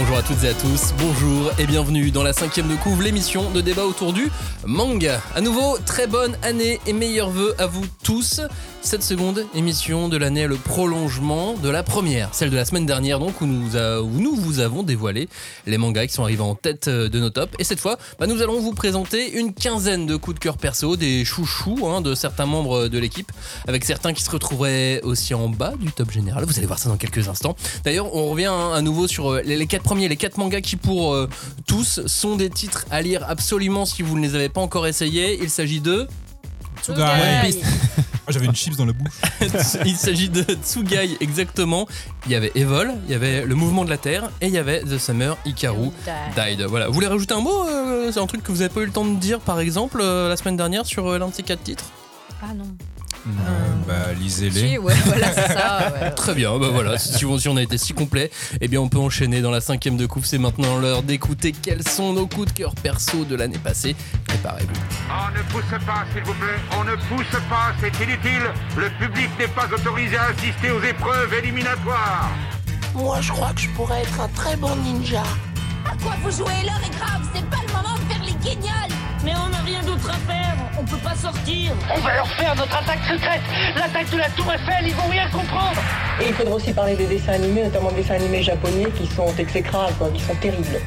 Bonjour à toutes et à tous, bonjour et bienvenue dans la cinquième de couvre, l'émission de débat autour du manga. À nouveau, très bonne année et meilleurs vœux à vous tous. Cette seconde émission de l'année est le prolongement de la première, celle de la semaine dernière donc où nous, où nous vous avons dévoilé les mangas qui sont arrivés en tête euh, de nos tops. Et cette fois, bah, nous allons vous présenter une quinzaine de coups de cœur perso, des chouchous hein, de certains membres de l'équipe, avec certains qui se retrouveraient aussi en bas du top général. Vous allez voir ça dans quelques instants. D'ailleurs, on revient hein, à nouveau sur euh, les quatre premiers, les quatre mangas qui pour euh, tous sont des titres à lire absolument si vous ne les avez pas encore essayés. Il s'agit de Tsugai. Ah, J'avais une chips dans la bouche. il s'agit de Tsugai exactement. Il y avait Evol, il y avait le mouvement de la Terre et il y avait The Summer Hikaru Died. Voilà. Vous voulez rajouter un mot euh, C'est un truc que vous avez pas eu le temps de dire par exemple euh, la semaine dernière sur euh, l'un de ces quatre titres? Ah non. Euh, bah, lisez-les. Si, ouais, voilà, c'est ça. ouais. Très bien, bah voilà, si on, si on a été si complet, eh bien on peut enchaîner dans la cinquième de coupe. C'est maintenant l'heure d'écouter quels sont nos coups de cœur perso de l'année passée. Préparez-vous. On ne pousse pas, s'il vous plaît. On ne pousse pas, c'est inutile. Le public n'est pas autorisé à assister aux épreuves éliminatoires. Moi, je crois que je pourrais être un très bon ninja. À quoi vous jouez? L'heure est grave, c'est pas le moment de faire les guignols Mais on n'a rien d'autre à faire, on peut pas sortir. On va leur faire notre attaque secrète L'attaque de la Tour Eiffel, ils vont rien comprendre Et il faudra aussi parler des dessins animés, notamment des dessins animés japonais qui sont exécrables, quoi, qui sont terribles.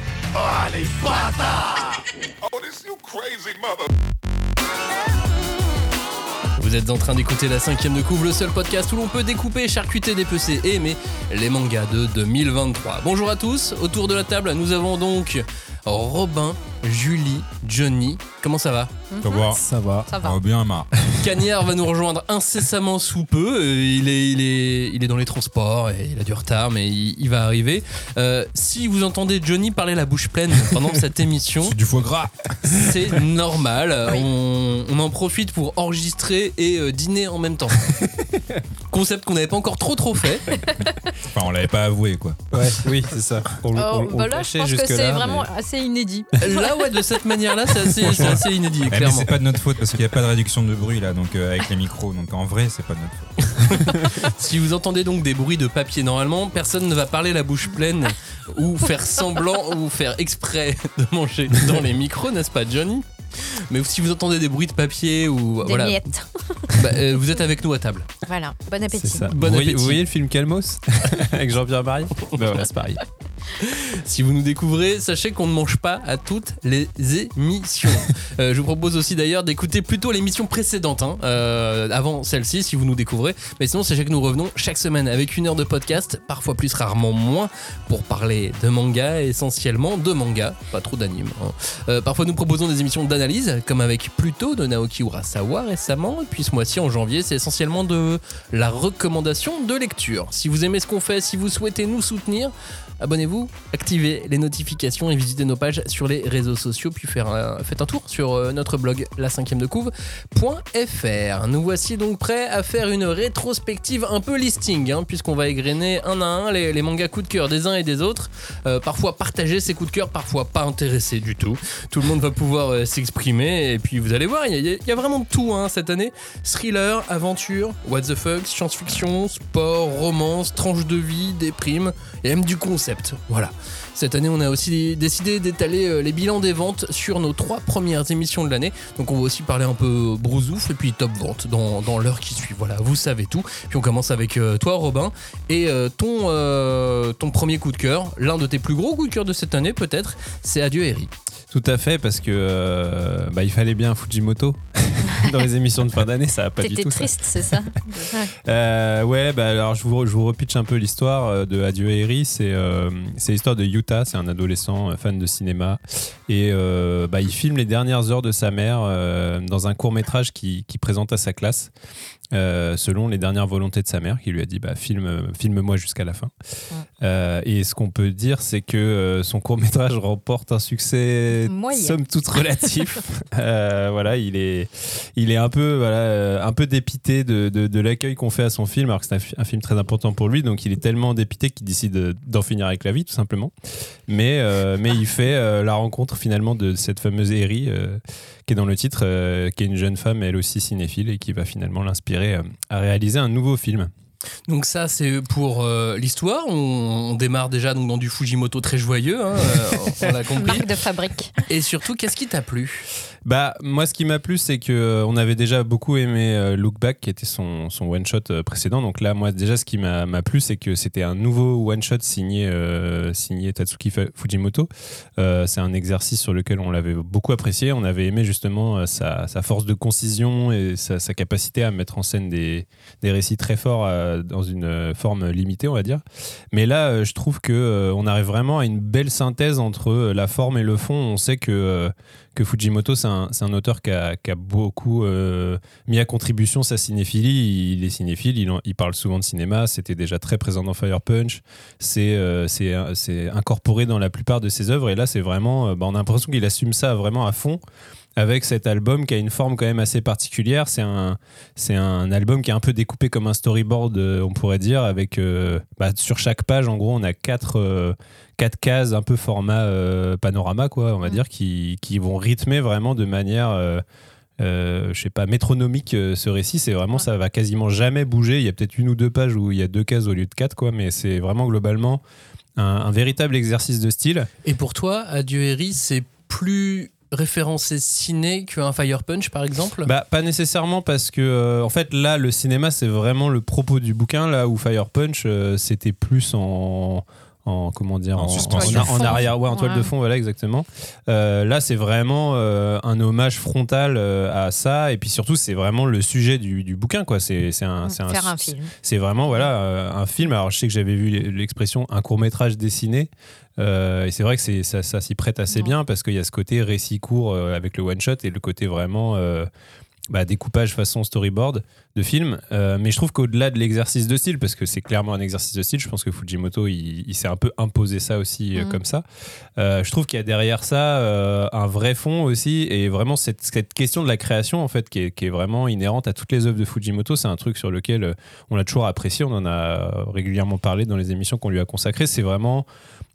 Vous êtes en train d'écouter la cinquième de couvre, le seul podcast où l'on peut découper, charcuter, dépecer et aimer les mangas de 2023. Bonjour à tous, autour de la table, nous avons donc Robin, Julie, Johnny. Comment ça va vas voir. Ça va. Ça va. Bien marre. Cagnard va nous rejoindre incessamment sous peu. Euh, Il est, il, est, il est dans les transports et il a du retard, mais il, il va arriver. Euh, si vous entendez Johnny parler la bouche pleine pendant cette émission, C'est du foie gras. c'est normal. Oui. On, on en profite pour enregistrer et euh, dîner en même temps. Concept qu'on n'avait pas encore trop trop fait. Enfin, on l'avait pas avoué, quoi. Ouais, oui, c'est ça. On, le- Oh, on- on bah là, je pense que jusque-là, c'est mais- vraiment assez inédit. Là, ouais, de cette manière-là, c'est assez, c'est assez inédit, mais clairement. c'est pas de notre faute parce qu'il n'y a pas de réduction de bruit là, donc euh, avec les micros. Donc en vrai, c'est pas de notre faute. Si vous entendez donc des bruits de papier, normalement, personne ne va parler la bouche pleine ou faire semblant ou faire exprès de manger dans les micros, n'est-ce pas, Johnny? Mais si vous entendez des bruits de papier ou Des voilà, miettes. bah, euh, vous êtes avec nous à table. Voilà, bon C'est appétit. ça. Bon vous, voyez, appétit. vous voyez le film Calmos avec Jean-Pierre Barry Ben voilà, c'est pareil. Si vous nous découvrez, sachez qu'on ne mange pas à toutes les émissions. Euh, je vous propose aussi d'ailleurs d'écouter plutôt l'émission précédente, hein, euh, avant celle-ci, si vous nous découvrez. Mais sinon, sachez que nous revenons chaque semaine avec une heure de podcast, parfois plus, rarement moins, pour parler de manga, essentiellement de manga, pas trop d'anime. hein. Euh, parfois, nous proposons des émissions d'analyse, comme avec Pluto de Naoki Urasawa récemment. Et puis ce mois-ci, en janvier, c'est essentiellement de la recommandation de lecture. Si vous aimez ce qu'on fait, si vous souhaitez nous soutenir, abonnez-vous, activez les notifications et visitez nos pages sur les réseaux sociaux, puis faites un tour sur euh, notre blog la cinquième de couve.fr. Nous voici donc prêts à faire une rétrospective un peu listing, hein, puisqu'on va égrener un à un les, mangas coup de cœur des uns et des autres, Euh, parfois partager ses coups de cœur, parfois pas intéressés du tout. Tout le monde va pouvoir euh, s'exprimer, et puis vous allez voir, il y, a- vraiment tout hein, cette année. Thriller, aventure, what the fuck, science-fiction, sport, romance, tranche de vie, déprime, et même du concept. Voilà. Cette année, on a aussi décidé d'étaler euh, les bilans des ventes sur nos trois premières émissions de l'année. Donc, on va aussi parler un peu brousouf et puis top vente dans, l'heure qui suit. Voilà, vous savez tout. Puis, on commence avec euh, toi, Robin, et euh, ton, euh, ton premier coup de cœur, l'un de tes plus gros coups de cœur de cette année, peut-être, c'est Adieu Eri. Tout à fait, parce que euh, bah, il fallait bien Fujimoto dans les émissions de fin d'année, ça va pas du tout. triste, c'est ça. Euh, ouais, bah alors je vous, je vous repitch un peu l'histoire euh, de Adieu Eri. C'est euh, c'est l'histoire de Yuta, c'est un adolescent euh, fan de cinéma. Et euh, bah, il filme les dernières heures de sa mère euh, dans un court métrage qui, qui présente à sa classe. Euh, selon les dernières volontés de sa mère, qui lui a dit bah, filme, filme-moi jusqu'à la fin. Euh, et ce qu'on peut dire, c'est que euh, son court métrage remporte un succès Moyen. somme toute relatif. Voilà, il est, il est un peu, voilà, un peu dépité de, de, de l'accueil qu'on fait à son film, alors que c'est un, fi- un film très important pour lui. Donc il est tellement dépité qu'il décide de- d'en finir avec la vie, tout simplement. Mais, euh, mais il fait euh, la rencontre finalement de cette fameuse Eri euh, qui est dans le titre, euh, qui est une jeune femme, elle aussi cinéphile, et qui va finalement l'inspirer euh, à réaliser un nouveau film. Donc ça c'est pour euh, l'histoire. On, on démarre déjà donc dans du Fujimoto très joyeux, hein, euh, on l'a compris. Marque de fabrique. Et surtout, qu'est-ce qui t'a plu? Bah, moi, ce qui m'a plu, c'est que euh, on avait déjà beaucoup aimé euh, Look Back, qui était son, son one shot euh, précédent. Donc là, moi, déjà, ce qui m'a plu, c'est que c'était un nouveau one shot signé signé Tatsuki Fujimoto. C'est un exercice sur lequel on l'avait beaucoup apprécié. On avait aimé justement sa, sa force de concision et sa, sa capacité à mettre en scène des, des récits très forts dans une forme limitée, on va dire. Mais là, je trouve que on arrive vraiment à une belle synthèse entre la forme et le fond. On sait que que Fujimoto, c'est un, un auteur qui a, qui a beaucoup euh, mis à contribution sa cinéphilie. Il est cinéphile, il, il parle souvent de cinéma, c'était déjà très présent dans Fire Punch, c'est euh, c'est incorporé dans la plupart de ses œuvres, et là, c'est vraiment, euh, bah, on a l'impression qu'il assume ça vraiment à fond avec cet album qui a une forme quand même assez particulière. C'est un, c'est un album qui est un peu découpé comme un storyboard, euh, on pourrait dire, avec euh, bah, sur chaque page, en gros, on a quatre, euh, quatre cases un peu format euh, panorama, quoi, on va Mm. dire, qui, qui vont rythmer vraiment de manière. je sais pas, métronomique ce récit, c'est vraiment ça va quasiment jamais bouger. Il y a peut-être une ou deux pages où il y a deux cases au lieu de quatre, quoi, mais c'est vraiment globalement un, un véritable exercice de style. Et pour toi, Adieu Harry, c'est plus référencé ciné qu'un Fire Punch par exemple Bah, pas nécessairement parce que, euh, en fait, là, le cinéma, c'est vraiment le propos du bouquin, là où Fire Punch, euh, c'était plus en. En, comment dire En arrière ouais en toile Ouais. de fond voilà exactement Euh, là c'est vraiment euh, un hommage frontal euh, à ça et puis surtout c'est vraiment le sujet du, du bouquin quoi c'est c'est un, c'est vraiment voilà euh, un film. Alors je sais que j'avais vu l'expression un court métrage dessiné. euh, et c'est vrai que c'est ça, ça s'y prête assez Ouais. bien parce qu'il y a ce côté récit court euh, avec le one shot et le côté vraiment euh, bah, découpage façon storyboard de film. Euh, mais je trouve qu'au-delà de l'exercice de style, parce que c'est clairement un exercice de style, je pense que Fujimoto il, il s'est un peu imposé ça aussi euh, Mhm. comme ça. Euh, je trouve qu'il y a derrière ça un vrai fond aussi et vraiment cette, cette question de la création en fait qui est, qui est vraiment inhérente à toutes les œuvres de Fujimoto. C'est un truc sur lequel on l'a toujours apprécié, on en a régulièrement parlé dans les émissions qu'on lui a consacrées. C'est vraiment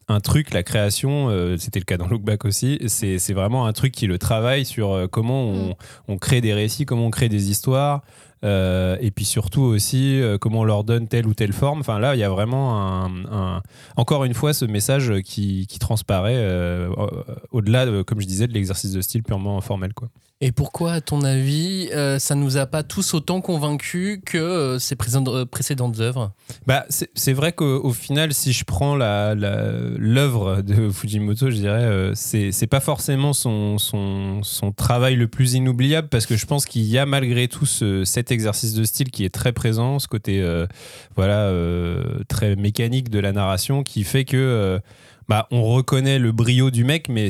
un truc, la création, euh, c'était le cas dans Look Back aussi, c'est c'est vraiment un truc qui le travaille sur euh, comment on, on crée des récits, comment on crée des histoires, euh, et puis surtout aussi comment on leur donne telle ou telle forme. Enfin là, il y a vraiment un, un- encore une fois ce message qui, qui transparaît au- au-delà, de, comme je disais, de l'exercice de style purement formel. Quoi. Et pourquoi, à ton avis, euh, ça nous a pas tous autant convaincus que euh, ces euh, précédentes œuvres? Bah, c'est vrai qu'au au final, si je prends l'œuvre de Fujimoto, je dirais, euh, c'est pas forcément son, travail le plus inoubliable parce que je pense qu'il y a malgré tout ce- cet exercice de style qui est très présent, ce côté voilà, très mécanique de la narration qui fait que. Bah, on reconnaît le brio du mec, mais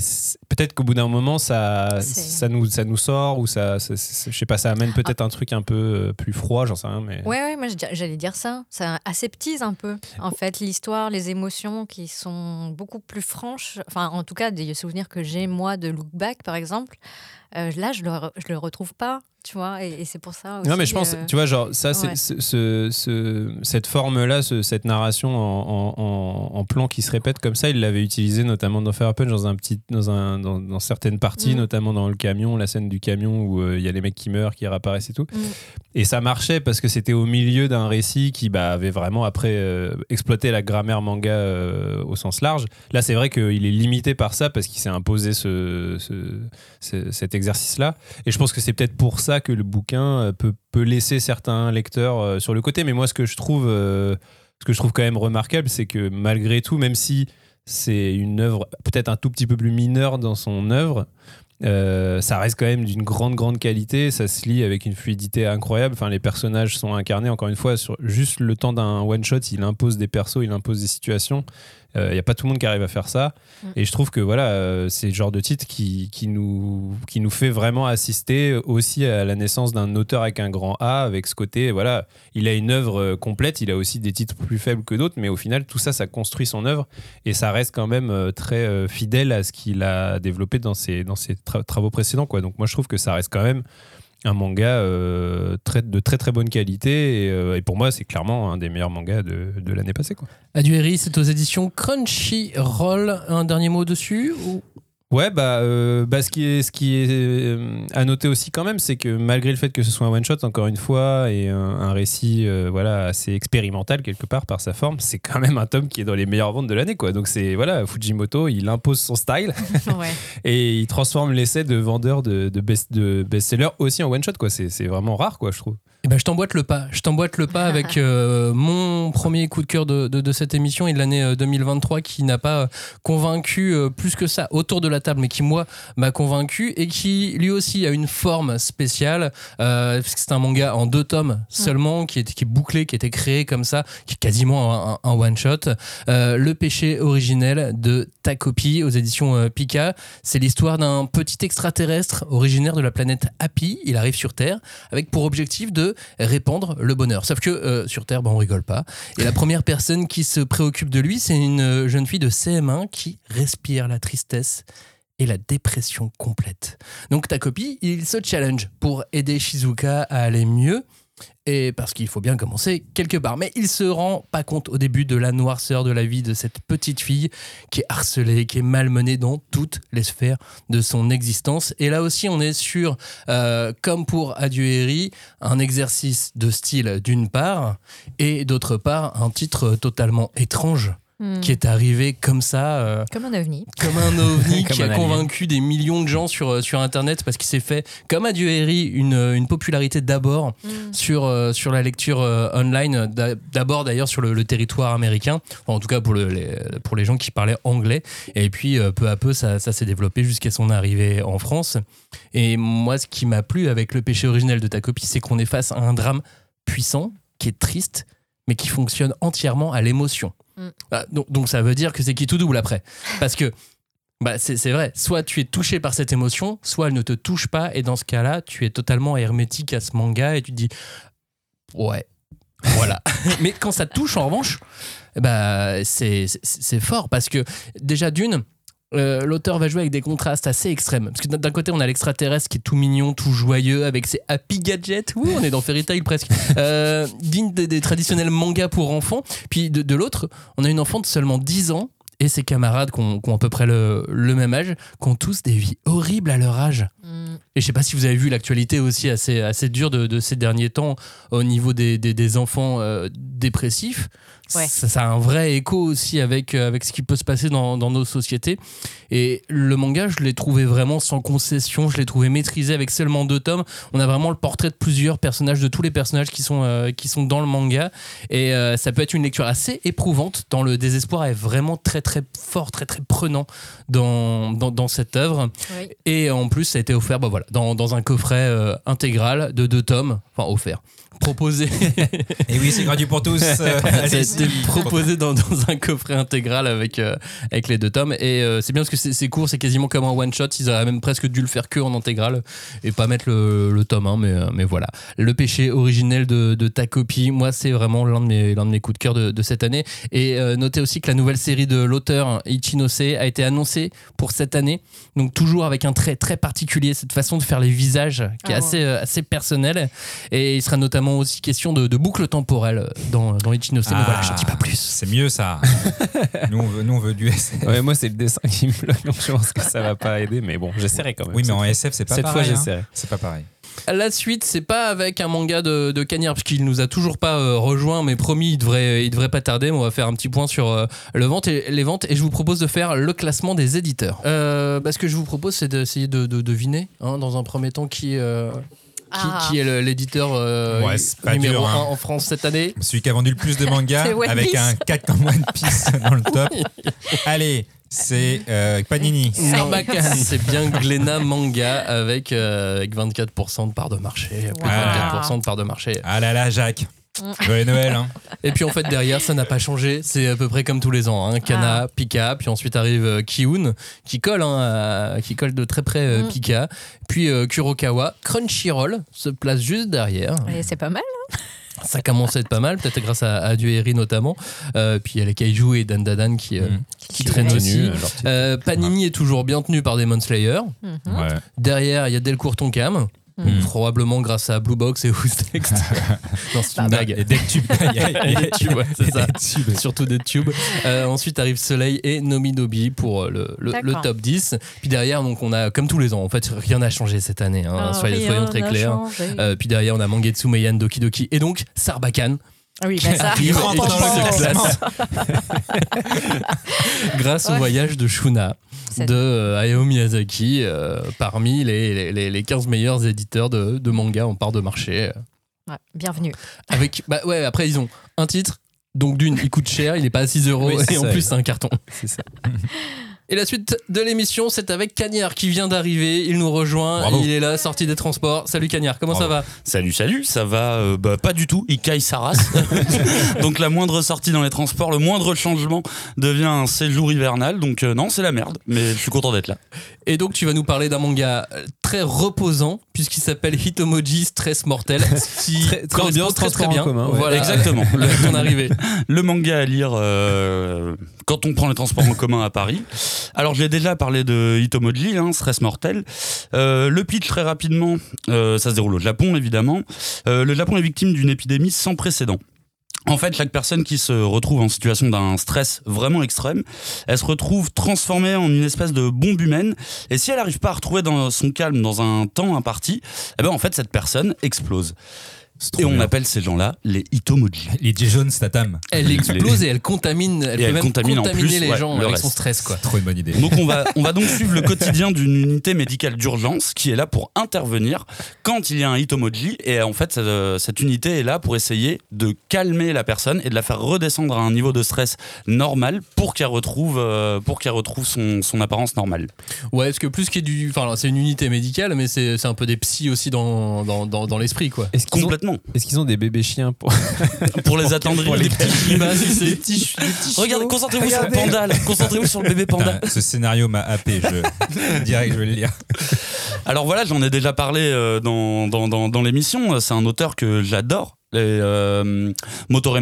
peut-être qu'au bout d'un moment, ça, ça, nous, ça nous sort ou ça, je sais pas, ça amène peut-être un truc un peu euh, plus froid, j'en sais rien. Mais... Ouais, ouais, moi j'allais dire ça. Ça aseptise un peu, en fait, l'histoire, les émotions qui sont beaucoup plus franches. Enfin, en tout cas, des souvenirs que j'ai, moi, de Look Back, par exemple. euh, là, je le, je le retrouve pas, tu vois, et, et c'est pour ça aussi. Non, mais je pense, euh, tu vois, genre, ça, c'est ouais. ce- ce- ce- cette forme-là, ce- cette narration en, en- plan qui se répète comme ça, il l'avait utilisé notamment dans Fire Punch, dans, un petit, dans, un, dans, dans certaines parties, Mm. notamment dans le camion, la scène du camion où euh, il y a les mecs qui meurent, qui réapparaissent et tout. Mm. Et ça marchait parce que c'était au milieu d'un récit qui bah, avait vraiment après euh, exploité la grammaire manga au sens large. Là, c'est vrai qu'il est limité par ça parce qu'il s'est imposé ce, ce- ce- cet exercice-là. Et je pense que c'est peut-être pour ça que le bouquin euh, peut, peut laisser certains lecteurs euh, sur le côté. Mais moi, ce que je trouve, euh, ce que je trouve quand même remarquable, c'est que malgré tout, même si c'est une œuvre peut-être un tout petit peu plus mineure dans son œuvre, euh, ça reste quand même d'une grande grande qualité, ça se lit avec une fluidité incroyable. Enfin, les personnages sont incarnés encore une fois sur juste le temps d'un one shot. Il impose des persos, il impose des situations. Il n'y a pas tout le monde qui arrive à faire ça. Mm. Et je trouve que voilà, euh, c'est le genre de titre qui, qui, nous, qui nous fait vraiment assister aussi à la naissance d'un auteur avec un grand A, avec ce côté, voilà, il a une œuvre euh, complète, il a aussi des titres plus faibles que d'autres, mais au final, tout ça, ça construit son œuvre et ça reste quand même euh, très euh, fidèle à ce qu'il a développé dans ses, dans ses tra- travaux précédents. Quoi. Donc moi, je trouve que ça reste quand même un manga euh, de très très bonne qualité et, euh, et pour moi, c'est clairement un des meilleurs mangas de, de l'année passée. Quoi. Harry, c'est aux éditions Crunchyroll. Un dernier mot dessus. Ouais, bah, euh, bah ce qui est, ce qui est euh, à noter aussi quand même, c'est que malgré le fait que ce soit un one shot, encore une fois, et un, un récit, euh, voilà, assez expérimental quelque part par sa forme, c'est quand même un tome qui est dans les meilleures ventes de l'année, quoi. Donc c'est voilà, Fujimoto, il impose son style Ouais. et il transforme l'essai de vendeur de, de, best, de best-seller aussi en one shot, quoi. C'est c'est vraiment rare, quoi, je trouve. Eh ben, je t'emboîte le pas. Je t'emboîte le pas avec euh, mon premier coup de cœur de, de- de cette émission et de l'année euh, 2023 qui n'a pas euh, convaincu euh, plus que ça autour de la table, mais qui, moi, m'a convaincu et qui, lui aussi, a une forme spéciale. Euh, parce que c'est un manga en deux tomes seulement, qui, est, qui est bouclé, qui a été créé comme ça, qui est quasiment un, un one-shot. Euh, le péché originel de Takopi aux éditions euh, Pika. C'est l'histoire d'un petit extraterrestre originaire de la planète Happy. Il arrive sur Terre avec pour objectif de répandre le bonheur. Sauf que euh, sur Terre, bah, on rigole pas. Et la première personne qui se préoccupe de lui, c'est une euh, jeune fille de CM1 qui respire la tristesse et la dépression complète. Donc ta copie, il se challenge pour aider Shizuka à aller mieux. Et parce qu'il faut bien commencer quelque part. Mais il se rend pas compte au début de la noirceur de la vie de cette petite fille qui est harcelée, qui est malmenée dans toutes les sphères de son existence. Et là aussi, on est sur, euh, comme pour Adieu Eri, un exercice de style d'une part, et d'autre part, un titre totalement étrange Hmm. qui est arrivé comme ça. euh, Comme un ovni. comme un ovni Comme qui un a alien. convaincu des millions de gens sur, euh, sur Internet parce qu'il s'est fait, comme Adieu Harry, une, une popularité d'abord Hmm. sur, euh, sur la lecture euh, online, d'a- d'abord d'ailleurs sur le, le territoire américain, Enfin, en tout cas pour, le- les, pour les gens qui parlaient anglais. Et puis euh, peu à peu, ça, ça s'est développé jusqu'à son arrivée en France. Et moi, ce qui m'a plu avec le péché originel de ta copie, c'est qu'on est face à un drame puissant, qui est triste, mais qui fonctionne entièrement à l'émotion. Mm. Ah, donc, donc ça veut dire que c'est qui tout double après. Parce que bah, c'est vrai, soit tu es touché par cette émotion, soit elle ne te touche pas, et dans ce cas-là, tu es totalement hermétique à ce manga et tu te dis ouais, voilà. Mais quand ça te touche, en revanche, bah, c'est fort parce que déjà d'une, euh, l'auteur va jouer avec des contrastes assez extrêmes. Parce que d'un- côté, on a l'extraterrestre qui est tout mignon, tout joyeux, avec ses happy gadgets. Ouh, on est dans Fairy Tail presque. Euh, digne des, des traditionnels mangas pour enfants. Puis de, de l'autre, on a une enfant de seulement 10 ans et ses camarades qui ont, qui ont à peu près le, le même âge, qui ont tous des vies horribles à leur âge. Hmm. Et je sais pas si vous avez vu l'actualité aussi assez, assez dure de, de ces derniers temps au niveau des, des, des enfants euh, dépressifs. Ouais. Ça, ça a un vrai écho aussi avec, euh, avec ce qui peut se passer dans, dans nos sociétés. Et le manga, je l'ai trouvé vraiment sans concession, je l'ai trouvé maîtrisé avec seulement deux tomes. On a vraiment le portrait de plusieurs personnages, de tous les personnages qui sont, euh, qui sont dans le manga. Et euh, ça peut être une lecture assez éprouvante, dans le désespoir est vraiment très très fort, très très prenant dans, dans, dans cette œuvre. Oui. Et en plus, ça a été offert bah voilà, dans, dans un coffret euh, intégral de deux tomes, enfin offert, proposé. Et oui, c'est gratuit pour tous. Euh, ça a allez-y. été proposé dans, dans un coffret intégral avec, euh, avec les deux tomes. Et euh, c'est bien parce que c'est court, c'est quasiment comme un one-shot. Ils auraient même presque dû le faire que en intégral et pas mettre le, le tome 1, mais, euh, mais voilà. Le péché originel de, de ta copie, moi, c'est vraiment l'un de, mes, l'un de mes coups de cœur de, de cette année. Et euh, notez aussi que la nouvelle série de l'auteur Ichinose a été annoncée pour cette année. Donc, toujours avec un trait très particulier, cette façon de faire les visages qui est Ah ouais. assez, euh, assez personnelle. Et il sera notamment aussi question de, de boucle temporelle dans, dans. Mais Ah. voilà, je ne dis pas plus. C'est mieux ça. nous, on veut, nous, on veut du SF. Ouais, moi, c'est le dessin qui me bloque, donc je pense que ça va pas aider, mais bon, j'essaierai quand même. Oui, mais Cette en fois. SF, c'est pas Cette fois, pareil. hein. j'essaierai. C'est pas pareil. La suite, c'est pas avec un manga de, de Cagnard, parce qu'il nous a toujours pas euh, rejoint, mais promis, il devrait, il devrait pas tarder. Mais on va faire un petit point sur euh, le vente et, les ventes, et je vous propose de faire le classement des éditeurs. Euh, bah, ce que je vous propose, c'est d'essayer de, de deviner, hein, dans un premier temps, qui, euh, qui, Ah. qui est l'éditeur euh, Ouais, numéro dur, 1 hein. en France cette année? Celui qui a vendu le plus de mangas avec Piece. un 4 comme One Piece dans le top. Allez, c'est euh, Panini. C'est bien Glénat Manga avec, euh, avec 24% de part de marché. Plus de Wow. 24% de part de marché. Ah là là, Jacques. Joyeux Noël. Hein. Et puis en fait derrière ça n'a pas changé, c'est à peu près comme tous les ans. Hein. Kana, Ah. Pika, puis ensuite arrive euh, Kiun qui colle, hein, à- qui colle de très près euh, Mm. Pika, puis euh, Kurokawa, Crunchyroll se place juste derrière. Et c'est pas mal. Ça commence à être pas mal, peut-être grâce à, à Dueri notamment. Euh, puis il y a les Kaiju et Dandadan qui, euh, Mm. qui traînent Qui aussi. Euh, Panini est toujours bien tenu par Demon Slayer. Mhm. Ouais. Derrière il y a Delcourt Tonkam. Donc, Probablement grâce à Blue Box et Who's Next. non, c'est une Bah, blague. Et des tubes. Et des tubes, ouais, c'est ça. Des tubes. Surtout des tubes. Euh, ensuite arrive Soleil et Nomi Nobi pour euh, le, le- top 10. Puis derrière, donc on a, comme tous les ans, en fait, rien n'a changé cette année. hein, Ah, soyons, très clairs. Euh, puis derrière, on a Mangetsu Meian Doki Doki et donc Sarbacane. Ah oui, bah ça. Il rentre dans le grâce au voyage de Shuna de euh, Hayao Miyazaki euh, parmi les, les, les 15 meilleurs éditeurs de, de manga en part de marché. Ouais, bienvenue. Avec, bah ouais, après, ils ont un titre. Donc d'une, il coûte cher, il est pas à 6 euros Oui, et en plus c'est un carton. C'est ça. Et la suite de l'émission, c'est avec Cagnard qui vient d'arriver. Il nous rejoint, Bravo. il est là, sorti des transports. Salut Cagnard, comment ça va Salut, salut, ça va euh, bah, Pas du tout, il caille sa race. donc la moindre sortie dans les transports, le moindre changement devient un séjour hivernal. Donc euh, non, c'est la merde, mais je suis content d'être là. Et donc tu vas nous parler d'un manga euh, très reposant puisqu'il s'appelle Hitomoji Stress Mortel, qui Très- très correspond ambiance très bien. commun, ouais. Voilà, Exactement. le- ton arrivée. Le manga à lire euh, quand on prend les transports en commun à Paris. Alors j'ai déjà parlé de Hitomoji, hein, Stress Mortel. Euh, le pitch très rapidement, euh, ça se déroule au Japon évidemment. Euh, le Japon est victime d'une épidémie sans précédent. En fait, chaque personne qui se retrouve en situation d'un stress vraiment extrême, elle se retrouve transformée en une espèce de bombe humaine. Et si elle n'arrive pas à retrouver son calme dans un temps imparti, eh ben en fait cette personne explose. Et on bien. appelle ces gens-là les Hitomoji. Les J. Jones Statham. Elle explose et elle contamine, elle peut elle même contamine contaminer plus, les ouais, gens le avec reste. son stress quoi. Trop une bonne idée. Donc on va, on va donc suivre le quotidien d'une unité médicale d'urgence qui est là pour intervenir quand il y a un hitomoji. Et en fait, cette, cette unité est là pour essayer de calmer la personne et de la faire redescendre à un niveau de stress normal pour qu'elle retrouve, euh, pour qu'elle retrouve son, son apparence normale. Ouais, parce que plus qu'il y ait du. Enfin, c'est une unité médicale, mais c'est c'est un peu des psys aussi dans, dans, dans, dans l'esprit, quoi. Est-ce ont, Complètement. est-ce qu'ils ont des bébés chiens pour... Pour les attendrir. pour les des petits c'est- des petits, ch- des petits Regardez, concentrez-vous sur le panda. Concentrez-vous sur le bébé panda. Putain, ce scénario m'a happé. Je direct, je vais le lire. Alors voilà, j'en ai déjà parlé euh, dans, dans, dans, dans l'émission. C'est un auteur que j'adore. Et, euh, Motore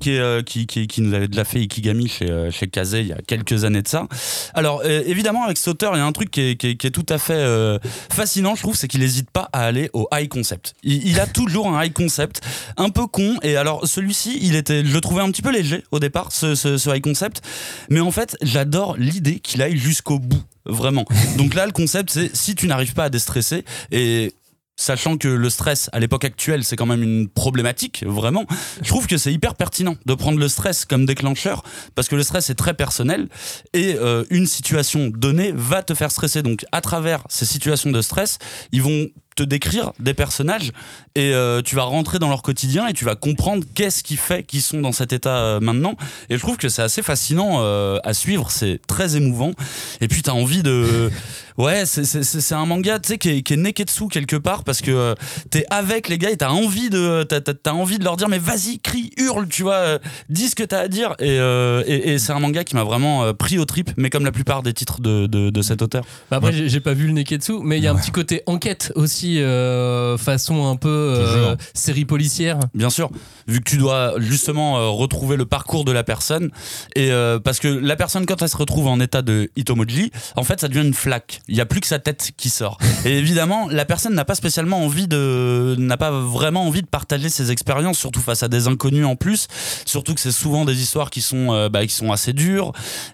qui, est, euh, qui, qui, qui nous avait déjà fait Ikigami chez, euh, chez Kaze il y a quelques années de ça. Alors euh, évidemment, avec cet auteur, il y a un truc qui est, tout à fait fascinant, je trouve, c'est qu'il n'hésite pas à aller au high concept. Il, il a toujours un high concept, un peu con. Et alors celui-ci, il était, je le trouvais un petit peu léger au départ, ce, ce, ce high concept. Mais en fait, j'adore l'idée qu'il aille jusqu'au bout. Vraiment. Donc là, le concept, c'est si tu n'arrives pas à déstresser, et sachant que le stress à l'époque actuelle c'est quand même une problématique vraiment je trouve que c'est hyper pertinent de prendre le stress comme déclencheur parce que le stress est très personnel et euh, une situation donnée va te faire stresser. Donc à travers ces situations de stress ils vont te décrire des personnages et euh, tu vas rentrer dans leur quotidien et tu vas comprendre qu'est-ce qui fait qu'ils sont dans cet état euh, maintenant. Et je trouve que c'est assez fascinant euh, à suivre. C'est très émouvant. Et puis t'as envie de ouais c'est- un manga tu sais qui est, qui est neketsu quelque part parce que euh, t'es avec les gars et t'as envie de t'as, t'as- t'as envie de leur dire mais vas-y crie hurle tu vois euh, dis ce que t'as à dire. Et, euh, et, et c'est un manga qui m'a vraiment euh, pris au trip mais comme la plupart des titres de, de, de cet auteur. Bah après, j'ai- j'ai pas vu le Neketsu, mais il y a un petit côté enquête aussi, euh, façon un peu euh, série policière. Bien sûr, vu que tu dois justement euh, retrouver le parcours de la personne, et parce que la personne quand elle se retrouve en état de hitomoji, en fait ça devient une flaque. Il y a plus que sa tête qui sort. Et évidemment, la personne n'a pas spécialement envie de, n'a pas vraiment envie de partager ses expériences, surtout face à des inconnus en plus. Surtout que c'est souvent des histoires qui sont, euh, bah, qui sont assez dures.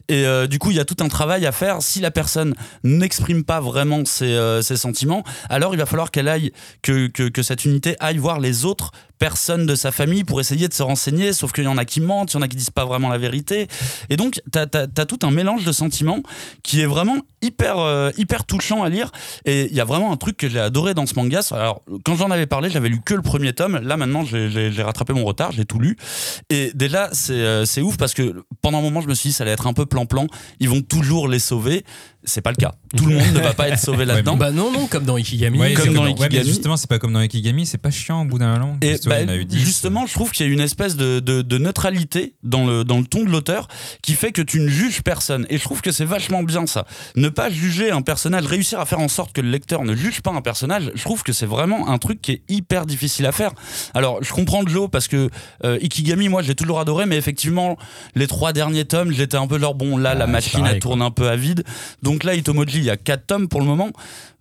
Et euh, du coup, il y a tout un travail à faire. Si la personne n'exprime pas vraiment ses, euh, ses sentiments, alors il va falloir qu'elle aille, que, cette unité aille voir les autres personnes de sa famille pour essayer de se renseigner, sauf qu'il y en a qui mentent, il y en a qui disent pas vraiment la vérité. Et donc, tu as, tout un mélange de sentiments qui est vraiment hyper, euh, hyper touchant à lire. Et il y a vraiment un truc que j'ai adoré dans ce manga. Alors, quand j'en avais parlé, j'avais lu que le premier tome. Là, maintenant, j'ai- rattrapé mon retard, j'ai tout lu. Et déjà, c'est euh, c'est ouf parce que pendant un moment, je me suis dit, ça allait être un peu plan-plan. Ils vont toujours les sauver. C'est pas le cas. Tout le monde ne va pas être sauvé là-dedans. Bah non, non, comme dans Ikigami. Ouais, comme dans ouais, mais Ikigami. justement, c'est pas comme dans Ikigami, c'est pas chiant au bout d'un. Et l'histoire. Bah, il y en a eu 10. justement, je trouve qu'il y a une espèce de, de- de neutralité dans le, dans le ton de l'auteur qui fait que tu ne juges personne. Et je trouve que c'est vachement bien ça. Ne pas juger un personnage, réussir à faire en sorte que le lecteur ne juge pas un personnage, je trouve que c'est vraiment un truc qui est hyper difficile à faire. Alors, je comprends Joe parce que euh, Ikigami, moi, j'ai toujours adoré, mais effectivement, les trois derniers tomes, j'étais un peu genre, bon, là, la machine, pareil, elle tourne un peu à vide. Donc là, Itomoji, il y a quatre tomes pour le moment.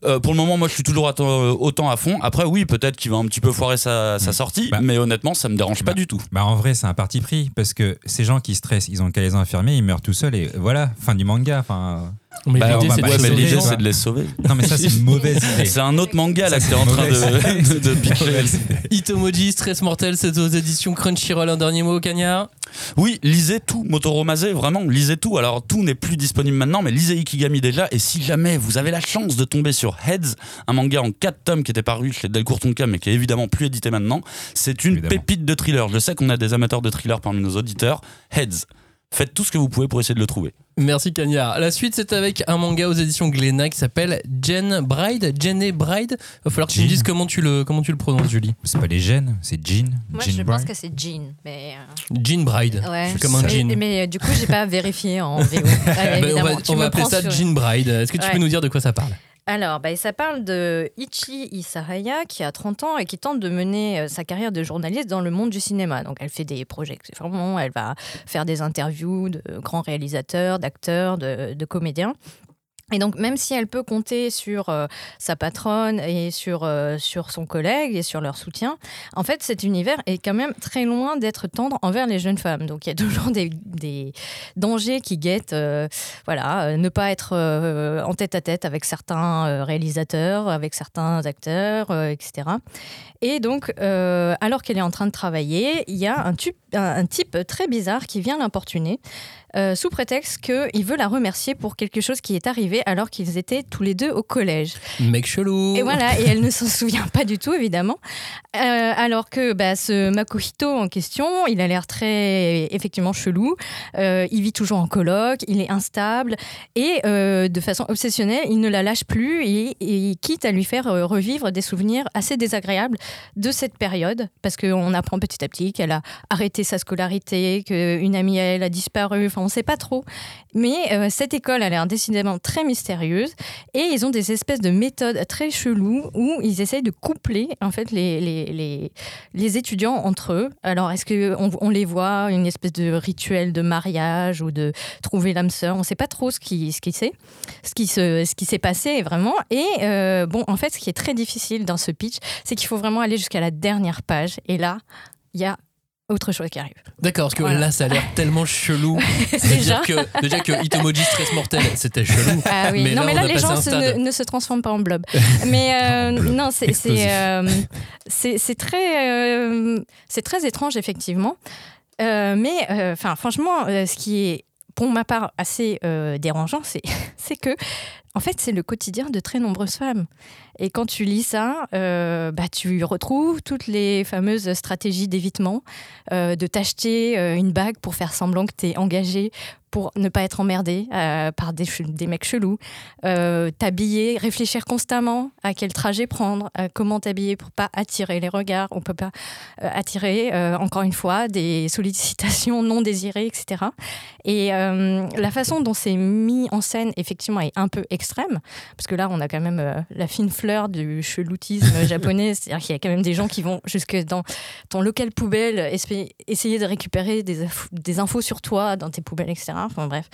Euh, pour le moment, moi, je suis toujours autant, autant à fond. Après, oui, peut-être qu'il va un petit peu foirer sa, sa sortie, Bah. mais honnêtement, ça me dérange pas du tout. Bah en vrai, c'est un parti pris parce que ces gens qui stressent, ils ont qu'à les enfermer, ils meurent tout seuls et voilà, fin du manga. Enfin, Mais Bah, l'idée, c'est de les sauver, l'idée, sauver, quoi. c'est de les sauver. non mais ça c'est une mauvaise idée. C'est un autre manga là Ça, que t'es en train de, de, de pitcher. Itomoji, Stress Mortel, c'est aux éditions Crunchyroll. Un dernier mot, Cagnard Oui, lisez tout, Motoromase, vraiment, lisez tout. Alors, tout n'est plus disponible maintenant, mais lisez Ikigami déjà. Et si jamais vous avez la chance de tomber sur Heads, un manga en 4 tomes qui était paru chez Delcourt Tonka, mais qui est évidemment plus édité maintenant, c'est une Évidemment. pépite de thriller. Je sais qu'on a des amateurs de thriller parmi nos auditeurs. Heads. Faites tout ce que vous pouvez pour essayer de le trouver. Merci Cagnard. La suite, c'est avec un manga aux éditions Glénat qui s'appelle Jen Bride. Jenny Bride. Va falloir que tu me dises comment tu le, comment tu le prononces, Julie. C'est pas les gènes, c'est Jean. Moi, Jean je pense que c'est Jean. Mais, euh, Jean Bride. ouais. C'est comme un jean. Mais, euh, du coup, j'ai pas vérifié en VO. Ouais, Ben, on va, on appeler ça sur- Jean Bride. Est-ce que tu Ouais. peux nous dire de quoi ça parle? Alors, bah, ça parle de Ichi Isahaya qui a 30 ans et qui tente de mener euh, sa carrière de journaliste dans le monde du cinéma. Donc, elle fait des projections, elle va faire des interviews de grands réalisateurs, d'acteurs, de comédiens. Et donc, même si elle peut compter sur euh, sa patronne et sur, euh, sur son collègue et sur leur soutien, en fait, cet univers est quand même très loin d'être tendre envers les jeunes femmes. Donc, il y a toujours des, des dangers qui guettent, euh, voilà, ne pas être en tête à tête avec certains réalisateurs, avec certains acteurs, etc. Et donc, alors qu'elle est en train de travailler, il y a un type très bizarre qui vient l'importuner. Euh, sous prétexte qu'il veut la remercier pour quelque chose qui est arrivé alors qu'ils étaient tous les deux au collège. Mec chelou. Et voilà, et elle ne s'en souvient pas du tout, évidemment. Euh, alors que bah, ce Makohito en question, il a l'air très, effectivement, chelou. Euh, il vit toujours en coloc, il est instable. Et de façon obsessionnelle, il ne la lâche plus et, et quitte à lui faire revivre des souvenirs assez désagréables de cette période. Parce qu'on apprend petit à petit qu'elle a arrêté sa scolarité, qu'une amie à elle a disparu. Enfin, on ne sait pas trop. Mais euh, cette école a l'air décidément très mystérieuse. Et ils ont des espèces de méthodes très cheloues où ils essayent de coupler en fait les, les, les, les étudiants entre eux. Alors est-ce qu'on on les voit une espèce de rituel de mariage ou de trouver l'âme sœur? On ne sait pas trop ce qui, ce qui ce qui se, ce s'est passé vraiment. Et euh, bon, en fait, ce qui est très difficile dans ce pitch, c'est qu'il faut vraiment aller jusqu'à la dernière page. Et là, il y a autre chose qui arrive. D'accord, parce que Voilà. là, ça a l'air tellement chelou. Déjà. dire que, déjà que Itomoji Stress Mortel, c'était chelou. Ah oui, Mais non, là, mais les gens se- ne, ne se transforment pas en blob. mais euh, non, c'est c'est, euh, très, euh, c'est très étrange, effectivement. Mais enfin, franchement, ce qui est pour ma part assez euh, dérangeant, c'est que en fait, c'est le quotidien de très nombreuses femmes. Et quand tu lis ça, euh, bah, tu retrouves toutes les fameuses stratégies d'évitement, euh, de t'acheter une bague pour faire semblant que tu es engagé pour ne pas être emmerdé euh, par des, mecs chelous, euh, t'habiller, réfléchir constamment à quel trajet prendre, à comment t'habiller pour pas attirer les regards, on peut pas euh, attirer, euh, encore une fois, des sollicitations non désirées, etc. Et euh, la façon dont c'est mis en scène, effectivement, est un peu extrême, parce que là, on a quand même euh, la fine fleur du cheloutisme japonais, c'est-à-dire qu'il y a quand même des gens qui vont jusque dans ton local poubelle, essayer de récupérer des infos sur toi dans tes poubelles, etc. Enfin bref.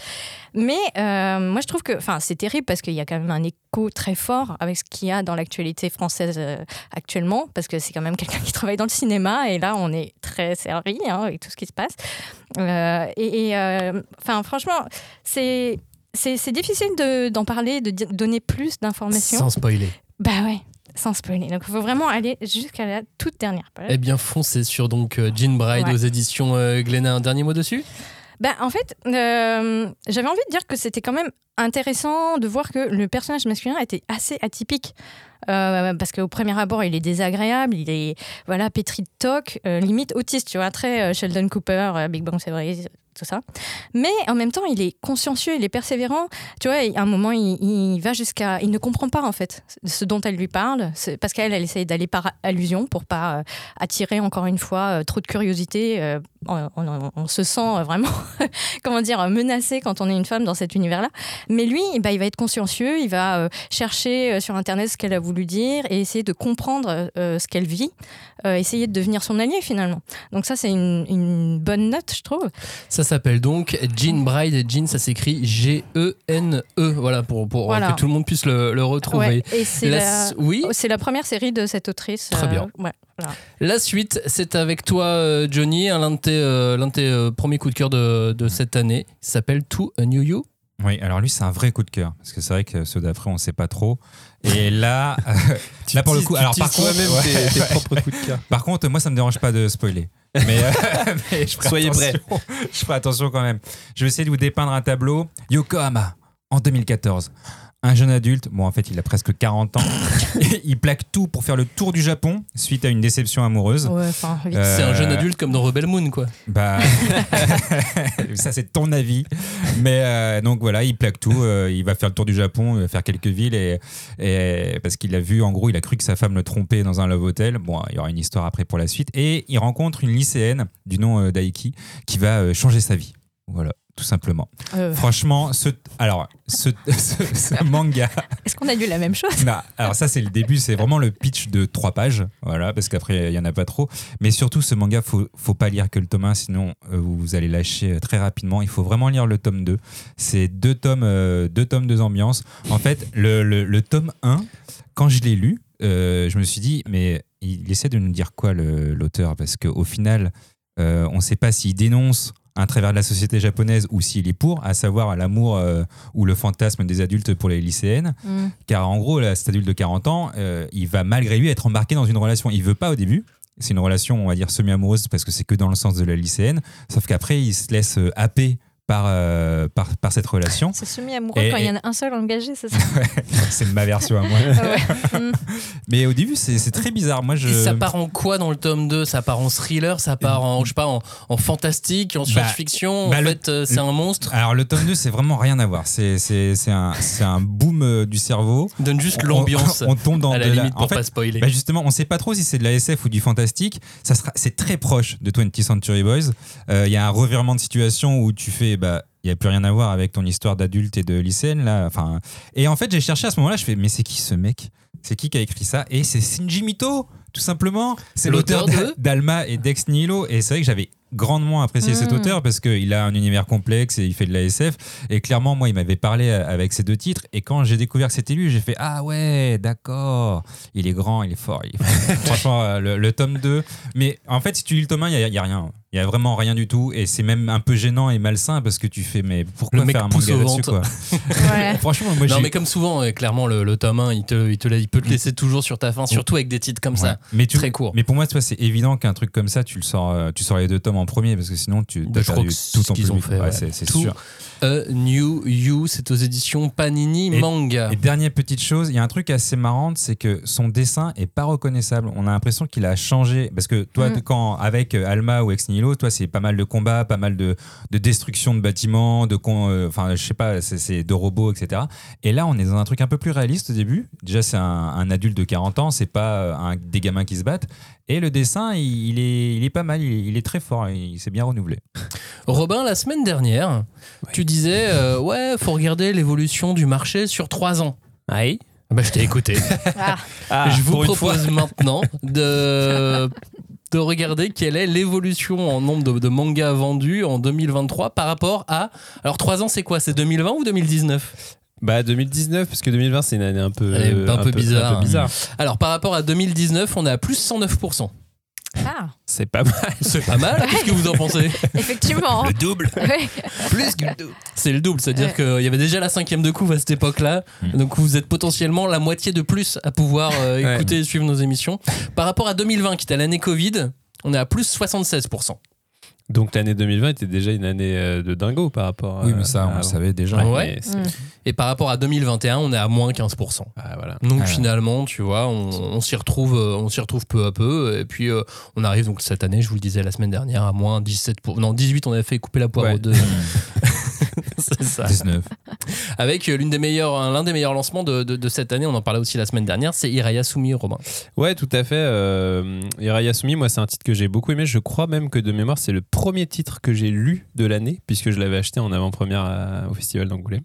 Mais euh, moi, je trouve que c'est terrible parce qu'il y a quand même un écho très fort avec ce qu'il y a dans l'actualité française euh, actuellement, parce que c'est quand même quelqu'un qui travaille dans le cinéma, et là, on est très servi hein, avec tout ce qui se passe. Euh, et enfin, franchement, c'est. C'est difficile de- d'en parler, de donner plus d'informations. Sans spoiler. Bah ouais, sans spoiler. Donc il faut vraiment aller jusqu'à la toute dernière page. Eh bien, foncez sur donc Jean Bride Ouais. aux éditions Glénat. Un dernier mot dessus? Bah, en fait, euh, j'avais envie de dire que c'était quand même intéressant de voir que le personnage masculin était assez atypique. Euh, parce qu'au premier abord, il est désagréable, il est voilà pétri de toc, euh, limite autiste, tu vois, très Sheldon Cooper, Big Bang Theory, tout ça. Mais en même temps, il est consciencieux, il est persévérant. Tu vois, à un moment, il, va jusqu'à. Il ne comprend pas, en fait, ce dont elle lui parle. Parce qu'elle, elle essaye d'aller par allusion pour pas attirer, encore une fois, trop de curiosité. On, on- on se sent vraiment, comment dire, menacé quand on est une femme dans cet univers-là. Mais lui, bah, il va être consciencieux, il va euh, chercher euh, sur Internet ce qu'elle a voulu dire et essayer de comprendre euh, ce qu'elle vit, euh, essayer de devenir son allié finalement. Donc ça, c'est une, une bonne note, je trouve. Ça s'appelle donc Jean Bride. Et Jean, ça s'écrit G-E-N-E. Voilà, pour, pour Voilà. que tout le monde puisse le, le retrouver. Ouais, et c'est La- la, Oui, c'est la première série de cette autrice. Très bien. ouais, voilà. la suite, c'est avec toi, euh, Johnny, un l'un de tes, euh, l'un de tes, euh, premiers coups de cœur de, de cette année. Il s'appelle To a New You. Oui, alors lui, c'est un vrai coup de cœur. Parce que c'est vrai que ceux d'après, on ne sait pas trop. Et là, euh, là pour le coup, alors par contre, même ouais. tes, tes propres coups de cœur. par contre, moi, ça me dérange pas de spoiler. Mais, euh, mais je ferai Soyez attention. Je ferai attention quand même. Je vais essayer de vous dépeindre un tableau. Yokohama, en 2014. Un jeune adulte, bon en fait il a presque 40 ans, il plaque tout pour faire le tour du Japon suite à une déception amoureuse. Ouais. Euh, C'est un jeune adulte comme dans Rebel Moon, quoi. Bah, ça c'est ton avis. Mais euh, donc voilà, il plaque tout. euh, il va faire le tour du Japon, il va faire quelques villes et, et- parce qu'il a vu, en gros, il a cru que sa femme le trompait dans un love hotel. Bon, il y aura une histoire après pour la suite. Et il rencontre une lycéenne du nom euh, d'Aiki qui va euh, changer sa vie. Voilà, tout simplement. Euh, Franchement, ce, alors ce, ce- ce manga. Est-ce qu'on a lu la même chose? Non, alors ça c'est le début, c'est vraiment le pitch de trois pages, voilà, parce qu'après il y en a pas trop. Mais surtout ce manga, faut faut pas lire que le tome 1, sinon euh, vous allez lâcher euh, très rapidement. Il faut vraiment lire le tome 2. C'est deux tomes, euh, deux tomes, deux ambiances. En fait, le, le- le tome 1, quand je l'ai lu, je me suis dit, mais il essaie de nous dire quoi l'auteur? Parce qu'au final, on ne sait pas s'il dénonce un travers de la société japonaise ou s'il est pour, à savoir l'amour euh, ou le fantasme des adultes pour les lycéennes. Hmm. Car en gros, là, cet adulte de 40 ans, euh, il va malgré lui être embarqué dans une relation. Il veut pas au début. C'est une relation, on va dire, semi-amoureuse parce que c'est que dans le sens de la lycéenne. Sauf qu'après, il se laisse euh, happer par, euh, par, par cette relation. C'est semi-amoureux quand il y en a un seul engagé, c'est ça c'est ma version à moi. Ah ouais. Hmm. Mais au début, c'est c'est très bizarre. Moi, je. Et ça part en quoi dans le tome 2 Ça part en thriller, ça part en, je sais pas, en, en fantastique, en science-fiction? bah, en le- fait, euh, c'est un monstre? Alors, le tome 2, c'est vraiment rien à voir. C'est c'est- c'est un, c'est un boom euh, du cerveau. Donne juste On- l'ambiance. On, tombe dans à la de limite en pour fait, pas spoiler. Bah justement, on sait pas trop si c'est de la SF ou du fantastique. Ça sera, c'est très proche de 20th Century Boys. Euh, Il y a un revirement de situation où tu fais, bah, il y a plus rien à voir avec ton histoire d'adulte et de lycéenne là. Enfin, et en fait, j'ai cherché à ce moment-là. Je fais, mais c'est qui ce mec? C'est qui qui a écrit ça? Et c'est Shinji Mito, tout simplement. C'est L'auteur d'Alma et d'Ex Nihilo. Et c'est vrai que j'avais grandement apprécié cet Mm. auteur parce qu'il a un univers complexe et il fait de la SF. Et clairement, moi, il m'avait parlé avec ces deux titres. Et quand j'ai découvert que c'était lui, j'ai fait Ah ouais, d'accord. Il est grand, il est fort. il est fort. Franchement, euh, le, le tome 2. Mais en fait, si tu lis le tome 1, il n'y a rien. Il y a vraiment rien du tout. Et c'est même un peu gênant et malsain parce que tu fais Mais pourquoi Le mec faire un manga là-dessus ventre. quoi Ouais. Franchement, moi, non, j'ai. mais comme souvent, euh, clairement, le, le tome 1, il, te, il, te, il peut te laisser toujours sur ta fin, surtout avec des titres comme Ouais. ça. Mais, tu, Très court. mais pour moi, tu vois, c'est évident qu'un truc comme ça, tu le sors, euh, tu sors les deux tomes en premier parce que sinon, tu Bah, as je crois perdu tout ce ton qu'ils ont public. fait, Ouais, ouais. c'est c'est Tout. sûr. A New You, c'est aux éditions Panini Et- Manga. Et dernière petite chose, il y a un truc assez marrant, c'est que son dessin est pas reconnaissable. On a l'impression qu'il a changé parce que toi, Mm. quand avec euh, Alma ou Ex Nihilo, toi, c'est pas mal de combats, pas mal de, de destruction de bâtiments, de con- euh, enfin, je sais pas, c'est- de robots, etc. Et là, on est dans un truc un peu plus réaliste au début. Déjà, c'est un, un adulte de 40 ans, c'est pas euh, un, des gamins qui se battent. Et le dessin, il, il est, il est pas mal, il, il est très fort, il s'est bien renouvelé. Robin, la semaine dernière, tu disais euh, Ouais, faut regarder l'évolution du marché sur trois ans. Aïe. Bah, je t'ai écouté. Ah, je vous propose maintenant de, de regarder quelle est l'évolution en nombre de, de mangas vendus en 2023 par rapport à. Alors, trois ans, c'est quoi? C'est 2020 ou 2019 Bah 2019, parce que 2020 c'est une année un peu, un peu bizarre. un peu bizarre. Alors, par rapport à 2019, on est à plus 109%. Ah, C'est pas mal. C'est pas mal. Qu'est-ce que vous en pensez? Effectivement. double Ouais. Plus que le double. C'est le double, c'est-à-dire Ouais. qu'il y avait déjà la cinquième de couve à cette époque-là. Donc vous êtes potentiellement la moitié de plus à pouvoir euh, Ouais. écouter et suivre nos émissions. Par rapport à 2020, qui était l'année Covid, on est à plus 76%. Donc l'année 2020 était déjà une année euh, de dingo par rapport. Oui, à- mais ça, on le savait déjà. Ouais, Ouais. mais c'est- Mm. Et par rapport à 2021, on est à moins 15%. ah, voilà. Donc Ah. finalement, tu vois, on, on s'y retrouve, euh, on s'y retrouve peu à peu. Et puis euh, on arrive donc cette année, je vous le disais la semaine dernière, à moins 17 pour... non 18. On avait fait couper la poire Ouais. aux deux. C'est ça. 19. Avec euh, l'une des meilleures, l'un des meilleurs lancements de, de- de cette année. On en parlait aussi la semaine dernière. C'est Iraya Sumi Robin. Ouais, tout à fait. Euh, Irayasumi, moi, c'est un titre que j'ai beaucoup aimé. Je crois même que de mémoire, c'est le premier titre que j'ai lu de l'année, puisque je l'avais acheté en avant-première à- au Festival d'Angoulême.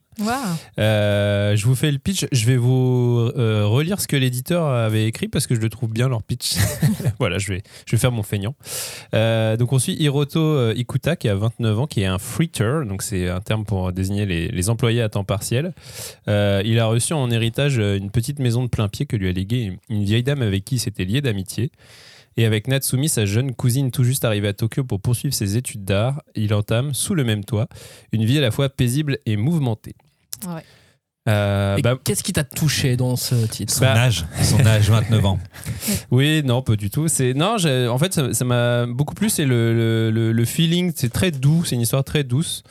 Euh, je vous fais le pitch. Je vais vous euh, relire ce que l'éditeur avait écrit parce que je le trouve bien leur pitch. voilà, je vais, je vais faire mon feignant. Euh, donc on suit Hiroto Ikuta qui a 29 ans, qui est un freeter, donc c'est un terme pour désigner les, employés à temps partiel. Il a reçu en héritage une petite maison de plein pied que lui a léguée une vieille dame avec qui il s'était lié d'amitié. Et avec Natsumi, sa jeune cousine tout juste arrivée à Tokyo pour poursuivre ses études d'art, il entame, sous le même toit, une vie à la fois paisible et mouvementée. Ouais. Euh, bah, Qu'est-ce qui t'a touché dans ce titre Son Bah- âge, son âge, 29 ans. oui, non, pas du tout. C'est non, en fait, ça m'a beaucoup plu. C'est le, le, le- le feeling. C'est très doux. C'est une histoire très douce.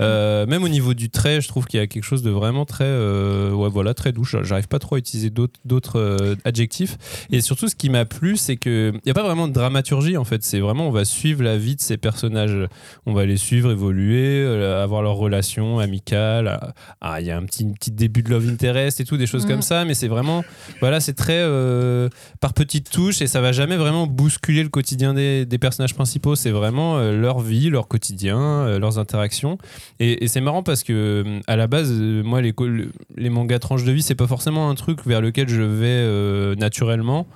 Euh, même au niveau du trait, je trouve qu'il y a quelque chose de vraiment très, euh, ouais, voilà, très doux. J'arrive pas trop à utiliser d'autres euh, adjectifs. Et surtout, ce qui m'a plu, c'est que il y a pas vraiment de dramaturgie en fait. C'est vraiment, on va suivre la vie de ces personnages. On va les suivre évoluer, avoir leurs relations amicales. Ah, il y a un petit, petit début de love interest et tout, des choses comme ça. Mais c'est vraiment, voilà, c'est très euh, par petites touches et ça va jamais vraiment bousculer le quotidien des, des personnages principaux. C'est vraiment leur vie, leur quotidien, leurs interactions. Et, c'est marrant parce que euh, à la base, euh, moi, les mangas tranches de vie, c'est pas forcément un truc vers lequel je vais euh, naturellement.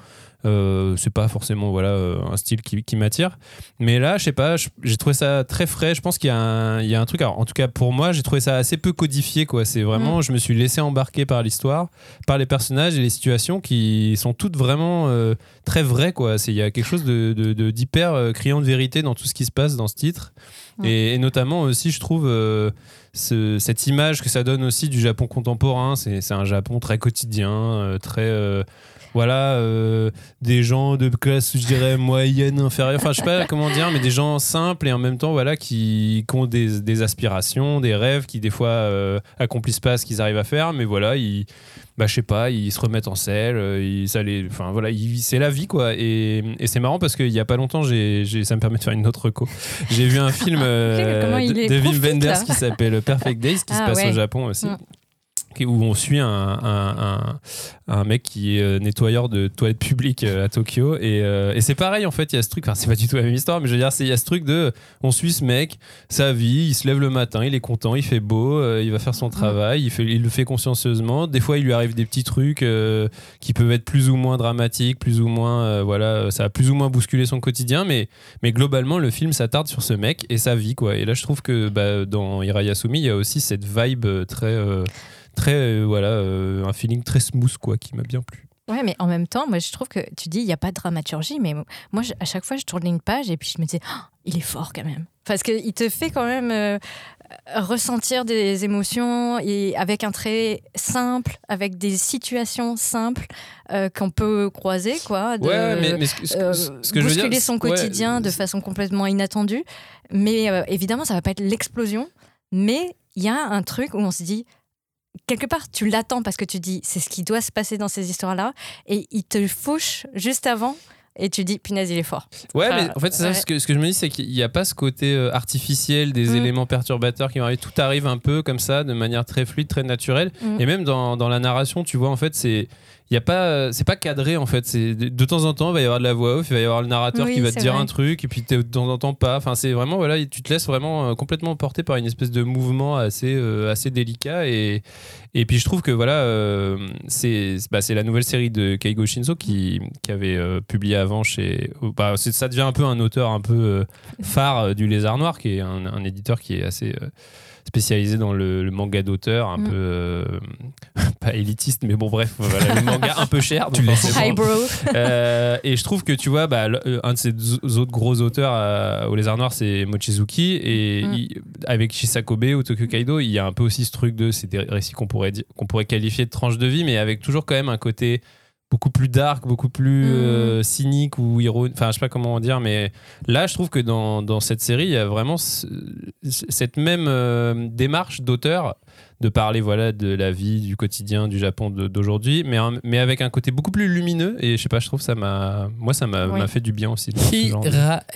Euh, c'est pas forcément voilà euh, un style qui, qui m'attire. Mais là je sais pas j'ai trouvé ça très frais. Je pense qu'il y, a un- il y a un truc. Alors, en tout cas pour moi j'ai trouvé ça assez peu codifié quoi. C'est vraiment je me suis laissé embarquer par l'histoire par les personnages et les situations qui sont toutes vraiment euh, très vraies quoi. C'est il y a quelque chose de de- de- d'hyper euh, criant de vérité dans tout ce qui se passe dans ce titre. Ouais. et, et notamment aussi je trouve euh, ce- cette image que ça donne aussi du Japon contemporain. C'est c'est un Japon très quotidien très voilà euh, des gens de classe je dirais moyenne inférieure enfin je sais pas comment dire mais des gens simples et en même temps voilà qui, qui ont des, des aspirations des rêves qui des fois euh, accomplissent pas ce qu'ils arrivent à faire mais voilà ils bah je sais pas ils se remettent en selle euh, ils, ça les enfin voilà c'est la vie quoi et, et c'est marrant parce qu'il y a pas longtemps j'ai, ça me permet de faire une autre reco j'ai vu un film euh, de, de Wim Wenders qui s'appelle Perfect Days qui se Ah passe ouais. au Japon aussi Mm. Où on suit un, un, un- un mec qui est euh, nettoyeur de toilettes publiques euh, à Tokyo. Et, euh, et c'est pareil en fait il y a ce truc enfin c'est pas du tout la même histoire mais je veux dire c'est- il y a ce truc de on suit ce mec sa vie il se lève le matin il est content il fait beau euh, il va faire son travail il, fait, il le fait consciencieusement. Des fois il lui arrive des petits trucs euh, qui peuvent être plus ou moins dramatiques plus ou moins voilà ça a plus ou moins bousculé son quotidien mais mais globalement le film s'attarde sur ce mec et sa vie quoi. Et là je trouve que bah, dans Hirayasumi il y a aussi cette vibe très très euh, voilà euh, un feeling très smooth quoi qui m'a bien plu Ouais, mais en même temps, moi, je trouve que tu dis, il n'y a pas de dramaturgie, mais moi, je- à chaque fois, je tournais une page et puis je me disais, Ah, il est fort quand même. Parce qu'il te fait quand même euh, ressentir des émotions et avec un trait simple, avec des situations simples euh, qu'on peut croiser, quoi. de- ouais mais, mais ce, que- ce que- ce que je veux dire bousculer son ouais, quotidien de façon complètement inattendue. Mais évidemment, ça va pas être l'explosion. Mais il y a un truc où on se dit, quelque part, tu l'attends parce que tu dis, c'est ce qui doit se passer dans ces histoires-là. Et il te fauche juste avant. Et tu dis, punaise, il est fort. Ouais, Enfin, mais en fait, c'est ça, ce, que, ce que je me dis, c'est qu'il n'y a pas ce côté euh, artificiel des Mm. éléments perturbateurs qui vont arriver. Tout arrive un peu comme ça, de manière très fluide, très naturelle. Mm. Et même dans, dans la narration, tu vois, en fait, c'est. Y a pas, euh, c'est pas cadré en fait. C'est de, temps en temps, il va y avoir de la voix off, il va y avoir le narrateur Oui, qui va te dire vrai. un truc, et puis de temps en temps pas. Enfin, c'est vraiment voilà, tu te laisses vraiment euh, complètement porter par une espèce de mouvement assez, euh, assez délicat. Et, et puis je trouve que voilà, euh, c'est, bah, c'est la nouvelle série de Keigo Shinzo qui, qui avait publié avant chez. bah, c'est- ça devient un peu un auteur un peu phare du Lézard Noir, qui est un, un éditeur qui est assez spécialisé dans le, le manga d'auteur, un Mm. peu euh, pas élitiste, mais bon bref, voilà, le manga un peu cher. Tu euh, et je trouve que tu vois, bah, euh, un de ces autres gros auteurs euh, au Lézard Noir, c'est Mochizuki. Et Mm. il- avec Shisakobe ou Tokyo Kaido, il y a un peu aussi ce truc de. C'est des récits qu'on pourrait, qu'on pourrait qualifier de tranches de vie, mais avec toujours quand même un côté beaucoup plus dark, beaucoup plus Mhm. euh, cynique ou ironique. Enfin, je sais pas comment dire, mais là, je trouve que dans, dans cette série, il y a vraiment ce- cette même euh, démarche d'auteur de parler voilà de la vie du quotidien du Japon d'aujourd'hui mais mais avec un côté beaucoup plus lumineux et je sais pas je trouve ça m'a moi ça m'a Oui. fait du bien aussi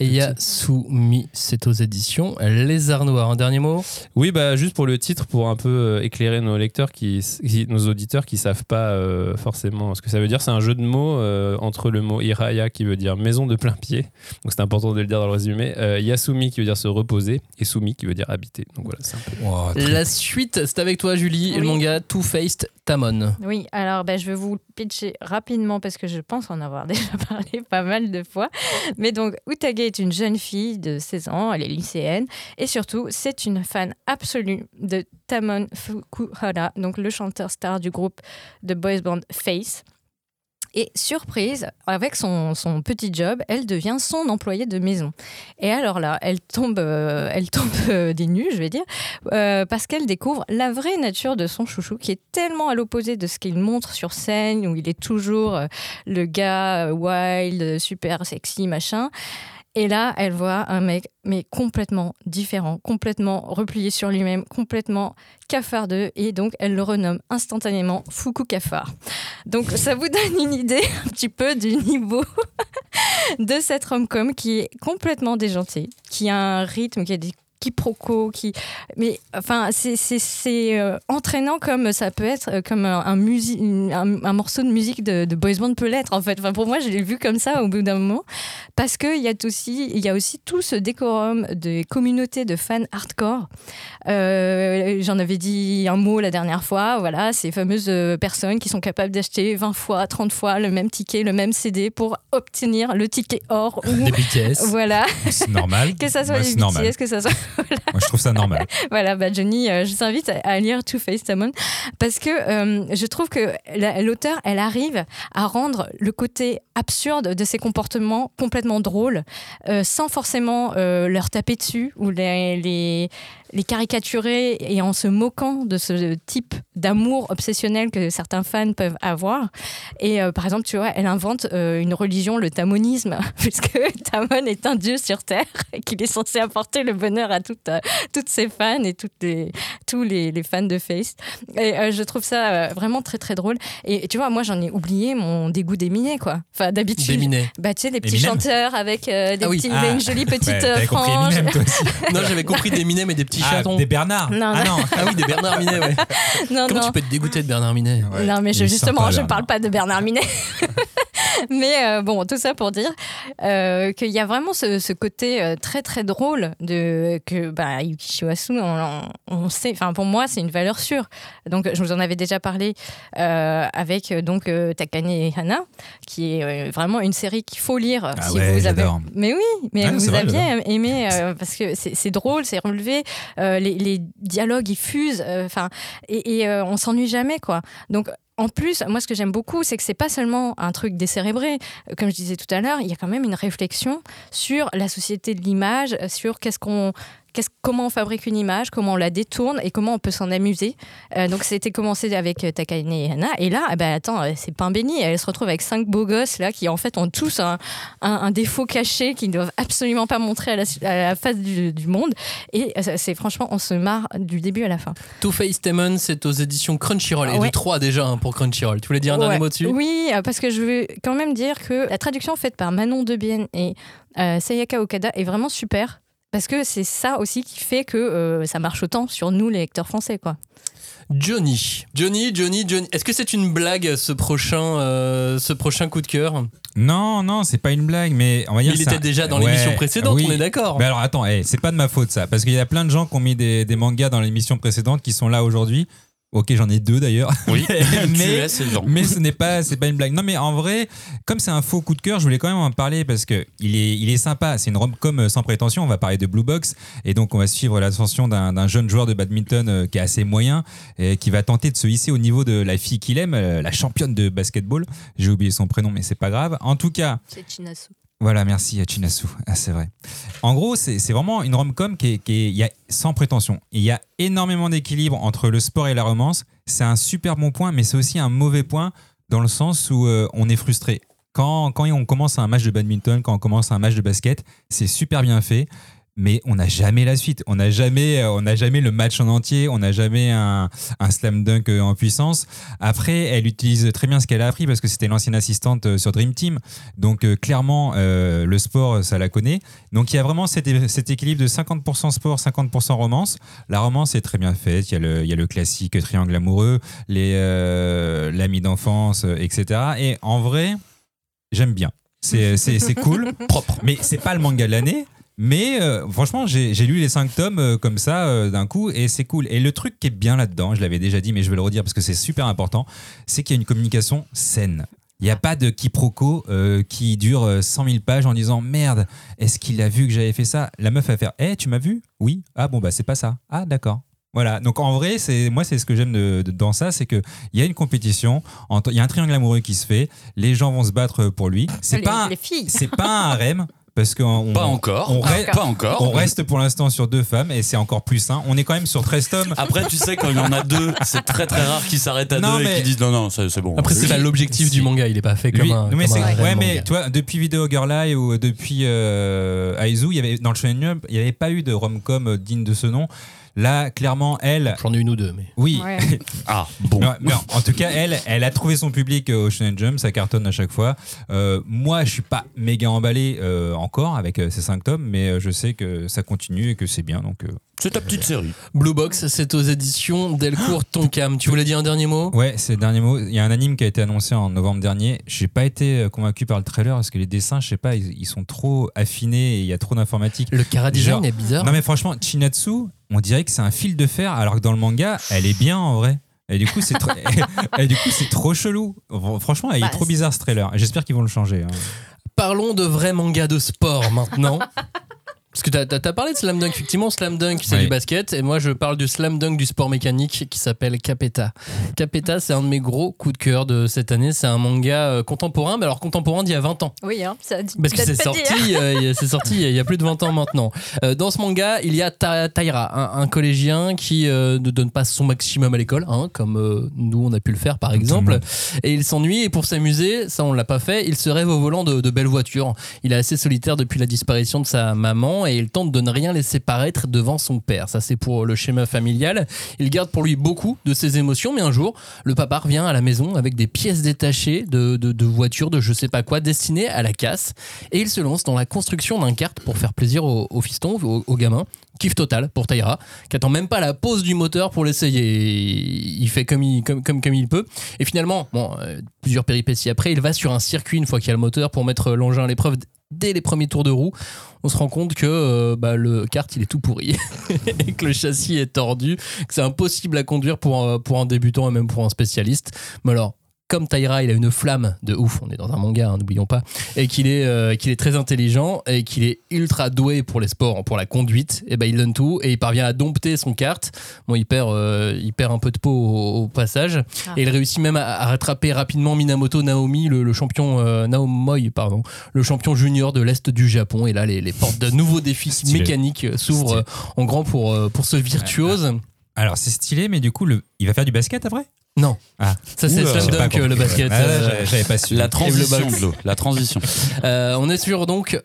Hirayasumi, c'est aux éditions Lézard Noir. Un dernier mot? Oui, bah juste pour le titre, pour un peu euh, éclairer nos lecteurs, qui, qui- nos auditeurs qui savent pas euh, forcément ce que ça veut dire, c'est un jeu de mots euh, entre le mot Hiraya qui veut dire maison de plein pied, donc c'est important de le dire dans le résumé, euh, Yasumi qui veut dire se reposer et Sumi qui veut dire habiter. Donc voilà, c'est un peu. Wow, très- La suite, c'est avec toi, Julie, Oui. le manga Two-Faced Tamon. Oui, alors ben, je vais vous pitcher rapidement parce que je pense en avoir déjà parlé pas mal de fois. Mais donc, Utage est une jeune fille de 16 ans, elle est lycéenne, et surtout, c'est une fan absolue de Tamon Fukuhara, donc le chanteur star du groupe de boys band Face. Et surprise, avec son, son petit job, elle devient son employée de maison. Et alors là, elle tombe, euh, elle tombe euh, des nues, je vais dire, euh, parce qu'elle découvre la vraie nature de son chouchou, qui est tellement à l'opposé de ce qu'il montre sur scène, où il est toujours le gars wild, super sexy, machin. Et là, elle voit un mec, mais complètement différent, complètement replié sur lui-même, complètement cafardeux, et donc elle le renomme instantanément Fuku Cafard. Donc ça vous donne une idée un petit peu du niveau de cette rom-com qui est complètement déjantée, qui a un rythme, qui a des quiproquos, qui... Mais enfin, c'est- euh, entraînant comme ça peut être, euh, comme un, un, morceau de musique de, de boys band peut l'être, en fait. Enfin, pour moi, je l'ai vu comme ça au bout d'un moment, parce qu'il y, a aussi- il y a aussi tout ce décorum des communautés de fans hardcore. Euh, J'en avais dit un mot la dernière fois, voilà, ces fameuses euh, personnes qui sont capables d'acheter 20 fois, 30 fois le même ticket, le même CD pour obtenir le ticket or. ou- Des BTS. voilà, C'est normal. que ça soit les c'est normal. BTS, que ça soit Moi, je trouve ça normal. voilà, bah Johnny, euh, je t'invite à, lire Two Face Tamon parce que euh, je trouve que la- l'auteur, elle arrive à rendre le côté absurde de ses comportements complètement drôles, euh, sans forcément euh, leur taper dessus ou les, les, les caricaturer et en se moquant de ce type d'amour obsessionnel que certains fans peuvent avoir. Et euh, par exemple, tu vois, elle invente euh, une religion, le tamonisme, puisque Tamon est un dieu sur Terre et qu'il est censé apporter le bonheur à toutes, euh, toutes ses fans et toutes les, tous les, les fans de Face. Et euh, je trouve ça euh, vraiment très très drôle. Et, tu vois, moi j'en ai oublié mon dégoût d'Eminet, quoi. Enfin, d'habitude. D'Eminet. Bah, tu sais, les petits Eminem chanteurs avec euh, des Ah oui. petits, Ah. une jolie petite Ouais, T'avais compris frange. Eminem, toi aussi. Non, j'avais compris d'Eminem et des petits Ah, chatons. des Bernard. Non, Ah non. non. Ah oui, des Bernard Minet, ouais. Non, Comment non. tu peux te dégoûter de Bernard Minet Ouais. Non, mais je, justement, sympa, je parle pas de Bernard Minet. mais euh, bon, tout ça pour dire euh, qu'il y a vraiment ce, ce côté euh, très très drôle de que bah, Yuki Shiwasu, on, sait, enfin pour moi, c'est une valeur sûre. Donc, je vous en avais déjà parlé euh, avec donc euh, Takane et Hana, qui est euh, vraiment une série qu'il faut lire Ah si ouais, vous avez. Mais oui, mais vous vrai, aviez aimé euh, parce que c'est c'est drôle, c'est relevé, euh, les, les dialogues ils fusent, euh, enfin et, euh, on s'ennuie jamais quoi. Donc en plus, moi, ce que j'aime beaucoup, c'est que c'est pas seulement un truc décérébré. Euh, Comme je disais tout à l'heure, il y a quand même une réflexion sur la société de l'image, euh, sur qu'est-ce qu'on, comment on fabrique une image, comment on la détourne et comment on peut s'en amuser. Euh, donc, c'était commencé avec euh, Takane et Hana. Et là, eh ben, attends, euh, c'est pain béni. Elle se retrouve avec cinq beaux gosses là qui, en fait, ont tous un, un, un défaut caché qu'ils ne doivent absolument pas montrer à la, à la face du, du monde. Et euh, c'est franchement, on se marre du début à la fin. Two-Faced Tamon, c'est aux éditions Crunchyroll. Et Ouais. de 3 déjà hein, pour Crunchyroll. Tu voulais dire un dernier mot dessus? Oui, parce que je veux quand même dire que la traduction faite par Manon Debienne et euh, Sayaka Okada est vraiment super. Parce que c'est ça aussi qui fait que euh, ça marche autant sur nous, les lecteurs français. quoi. Johnny. Johnny, Johnny, Johnny. Est-ce que c'est une blague ce prochain, euh, ce prochain coup de cœur? Non, non, c'est pas une blague, mais on va dire Il était déjà dans Ouais, l'émission précédente, oui. on est d'accord. Mais alors attends, eh, c'est pas de ma faute ça, parce qu'il y a plein de gens qui ont mis des, des mangas dans l'émission précédente qui sont là aujourd'hui. Ok, j'en ai deux d'ailleurs. Oui, tu mais, mais ce n'est pas, c'est pas une blague. Non, mais en vrai, comme c'est un faux coup de cœur, je voulais quand même en parler parce que il est, il est sympa. C'est une rom-com euh, sans prétention. On va parler de Blue Box et donc on va suivre l'ascension d'un d'un jeune joueur de badminton euh, qui est assez moyen et qui va tenter de se hisser au niveau de la fille qu'il aime, euh, la championne de basketball. J'ai oublié son prénom, mais c'est pas grave. En tout cas, C'est Chinasu. Voilà, merci à Chinasu. Ah, c'est vrai. En gros, c'est vraiment une rom-com qui est, y a, sans prétention. Il y a énormément d'équilibre entre le sport et la romance. C'est un super bon point, mais c'est aussi un mauvais point dans le sens où euh, on est frustré. Quand on commence un match de badminton, quand on commence un match de basket, c'est super bien fait mais on n'a jamais la suite. On n'a jamais, euh, on n'a jamais le match en entier. On n'a jamais un, un, slam dunk euh, en puissance. Après, elle utilise très bien ce qu'elle a appris parce que c'était l'ancienne assistante euh, sur Dream Team. Donc clairement, euh, le sport, ça la connaît. Donc il y a vraiment cet, cet équilibre de 50% sport, 50% romance. La romance est très bien faite. Il y a le, il y a le classique triangle amoureux, les euh, l'ami d'enfance, etc. Et en vrai, j'aime bien. C'est cool, propre. Mais c'est pas le manga de l'année. Mais euh, franchement, j'ai lu les cinq tomes euh, comme ça euh, d'un coup et c'est cool. Et le truc qui est bien là-dedans, je l'avais déjà dit, mais je vais le redire parce que c'est super important, c'est qu'il y a une communication saine. Il n'y a pas de quiproquo qui dure 100 000 pages en disant merde, est-ce qu'il a vu que j'avais fait ça? La meuf va faire Eh, tu m'as vu? Oui. Ah bon, bah c'est pas ça. Ah d'accord. Voilà, donc en vrai, c'est moi c'est ce que j'aime de, de- dans ça, c'est que il y a une compétition, il y a un triangle amoureux qui se fait, les gens vont se battre pour lui. C'est pas un- pas un harem parce qu'on Pas encore. on, Pas re- encore. Pas encore. on reste pour l'instant sur deux femmes et c'est encore plus sain. On est quand même sur 13 tomes. Après, tu sais, quand il y en a deux, c'est très très rare qu'ils s'arrêtent à Non, deux et mais- qu'ils disent non, non, c'est bon. Après, c'est l'objectif du manga, il est pas fait comme Lui- un. non, mais comme un ouais, mais manga. tu vois, depuis Video Girl Eye ou depuis euh, Aizu, il y avait dans le Shonen Jump, il n'y avait pas eu de rom-com digne de ce nom. Là, clairement, elle. J'en ai une ou deux, mais. Oui. Ouais. Ah, bon. Non, mais en tout cas, elle, elle a trouvé son public euh, au Shonen Jump, ça cartonne à chaque fois. Euh, moi, je suis pas méga emballé euh, encore avec euh, ces cinq tomes, mais euh, je sais que ça continue et que c'est bien. Donc, euh, C'est ta petite série. Blue Box, c'est aux éditions Delcourt Tonkam. Tu voulais dire un dernier mot? Ouais, c'est le dernier mot. Il y a un anime qui a été annoncé en novembre dernier. J'ai pas été euh, convaincu par le trailer parce que les dessins, je sais pas, ils, ils sont trop affinés et il y a trop d'informatique. Le Kara design Genre- est bizarre. Non mais franchement, Chinatsu, on dirait que c'est un fil de fer, alors que dans le manga, elle est bien en vrai. Et du coup, c'est trop... et du coup, c'est trop chelou. Franchement, il est Bah, trop bizarre ce trailer. J'espère qu'ils vont le changer. hein. Parlons de vrais mangas de sport maintenant. Parce que t'as as, parlé de Slam Dunk, effectivement, Slam Dunk c'est Oui. du basket, et moi je parle du Slam Dunk du sport mécanique qui s'appelle Capeta. Capeta, c'est un de mes gros coups de cœur de cette année, c'est un manga euh, contemporain, mais alors contemporain d'il y a 20 ans. Oui, hein, ça dit. Parce que peut-être c'est sorti, euh, il y a- c'est sorti il y a- a plus de 20 ans maintenant. Euh, dans ce manga, il y a Ta- Taira, un, un collégien qui euh, ne donne pas son maximum à l'école, hein, comme euh, nous on a pu le faire par exemple. Et il s'ennuie et pour s'amuser, ça on l'a pas fait, il se rêve au volant de, de belles voitures. Il est assez solitaire depuis la disparition de sa maman et il tente de ne rien laisser paraître devant son père. Ça c'est pour le schéma familial. Il garde pour lui beaucoup de ses émotions, mais un jour, le papa revient à la maison avec des pièces détachées de, de, de voitures, de je sais pas quoi, destinées à la casse. Et il se lance dans la construction d'un kart pour faire plaisir au, fiston, au, gamin. Kiff total pour Taira, qui attend même pas la pause du moteur pour l'essayer. Il fait comme il, peut. Et finalement, bon, euh, plusieurs péripéties après, il va sur un circuit une fois qu'il a le moteur pour mettre l'engin à l'épreuve dès les premiers tours de roue. On se rend compte que euh, bah, le kart il est tout pourri que le châssis est tordu, que c'est impossible à conduire pour, pour un débutant et même pour un spécialiste. Mais alors, comme Taira, il a une flamme de ouf, on est dans un manga, hein, n'oublions pas, et qu'il est, euh, qu'il est très intelligent et qu'il est ultra doué pour les sports, pour la conduite, et ben il donne tout et il parvient à dompter son kart. Bon, il perd, euh, il perd un peu de peau au, au passage Ah. et il réussit même à, à rattraper rapidement Minamoto Naomi, le, le champion euh, Naomoi, pardon, le champion junior de l'est du Japon. Et là, les, les portes défis Stylé. mécaniques euh, s'ouvrent en grand pour, pour ce virtuose. Alors c'est stylé, mais du coup, le... il va faire du basket après? Non, Ah, ça c'est Slam euh, le basket. Ah, euh, j'avais- pas su. La transition, la transition. Euh, on est sur donc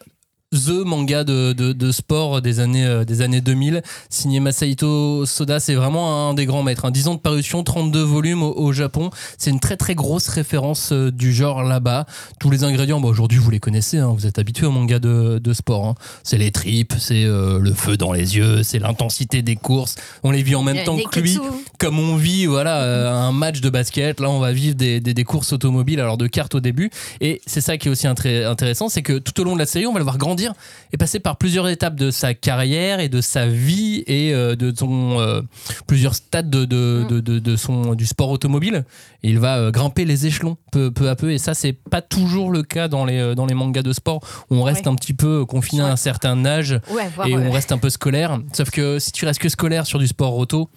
The manga de, de, de sport des années, euh, des années 2000, signé Masahito Soda. C'est vraiment un des grands maîtres. hein. 10 ans de parution, 32 volumes au, au Japon. C'est une très très grosse référence euh, du genre là-bas. Tous les ingrédients, bah, aujourd'hui vous les connaissez, hein. vous êtes habitués au manga de, de sport. hein. C'est les tripes, c'est euh, le feu dans les yeux, c'est l'intensité des courses. On les vit en même temps que lui comme on vit voilà un match de basket là on va vivre des, des, des courses automobiles alors de cartes au début et c'est ça qui est aussi intré- intéressant c'est que tout au long de la série on va le voir grandir et passer par plusieurs étapes de sa carrière et de sa vie et euh, de son euh, plusieurs stades de, de, de, de- de son du sport automobile. Et il va euh, grimper les échelons peu, peu à peu. Et ça c'est pas toujours le cas dans les dans les mangas de sport. Où on reste Ouais. un petit peu confiné à un certain âge Ouais, et on reste un peu scolaire. Sauf que si tu restes que scolaire sur du sport auto,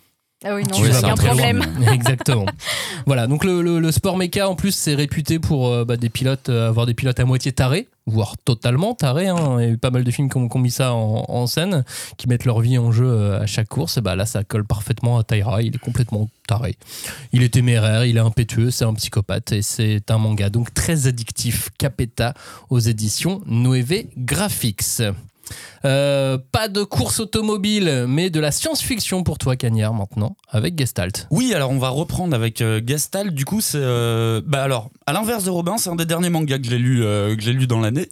Ah oui, non, Tu il y vas a pas un problème. Exactement. voilà, donc le, le- le sport méca en plus c'est réputé pour euh, bah, des pilotes, euh, avoir des pilotes à moitié tarés, voire totalement tarés. hein. Il y a eu pas mal de films qui ont, qui ont mis ça en, en scène, qui mettent leur vie en jeu euh, à chaque course. Et bah, là, ça colle parfaitement à Taira. Il est complètement taré. Il est téméraire, il est impétueux, c'est un psychopathe et c'est un manga donc très addictif. Capeta aux éditions Noévé Graphics. Euh, pas de course automobile, mais de la science-fiction pour toi, Cagnard, maintenant, avec Gestalt. Oui, alors on va reprendre avec euh, Gestalt. Du coup, c'est. euh, bah alors, à l'inverse de Robin, c'est un des derniers mangas que j'ai lu, que j'ai lu dans l'année.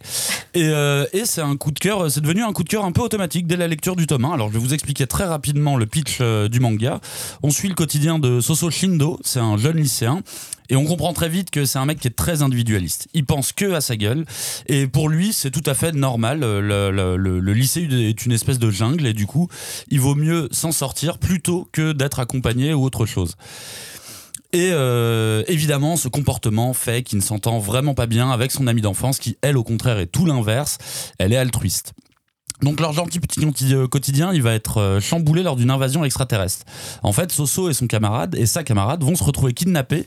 Et, et c'est un coup de cœur, c'est devenu un coup de cœur un peu automatique dès la lecture du tome 1. Alors, je vais vous expliquer très rapidement le pitch du manga. On suit le quotidien de Soso Shindo, c'est un jeune lycéen. Et on comprend très vite que c'est un mec qui est très individualiste. Il pense que à sa gueule. Et pour lui, c'est tout à fait normal. Le- le lycée est une espèce de jungle. Et du coup, il vaut mieux s'en sortir plutôt que d'être accompagné ou autre chose. Et euh, évidemment, ce comportement fait qu'il ne s'entend vraiment pas bien avec son amie d'enfance, qui, elle, au contraire, est tout l'inverse. Elle est altruiste. Donc leur gentil petit quotidi- quotidien, il va être euh, chamboulé lors d'une invasion extraterrestre. En fait, Soso et son camarade et sa camarade vont se retrouver kidnappés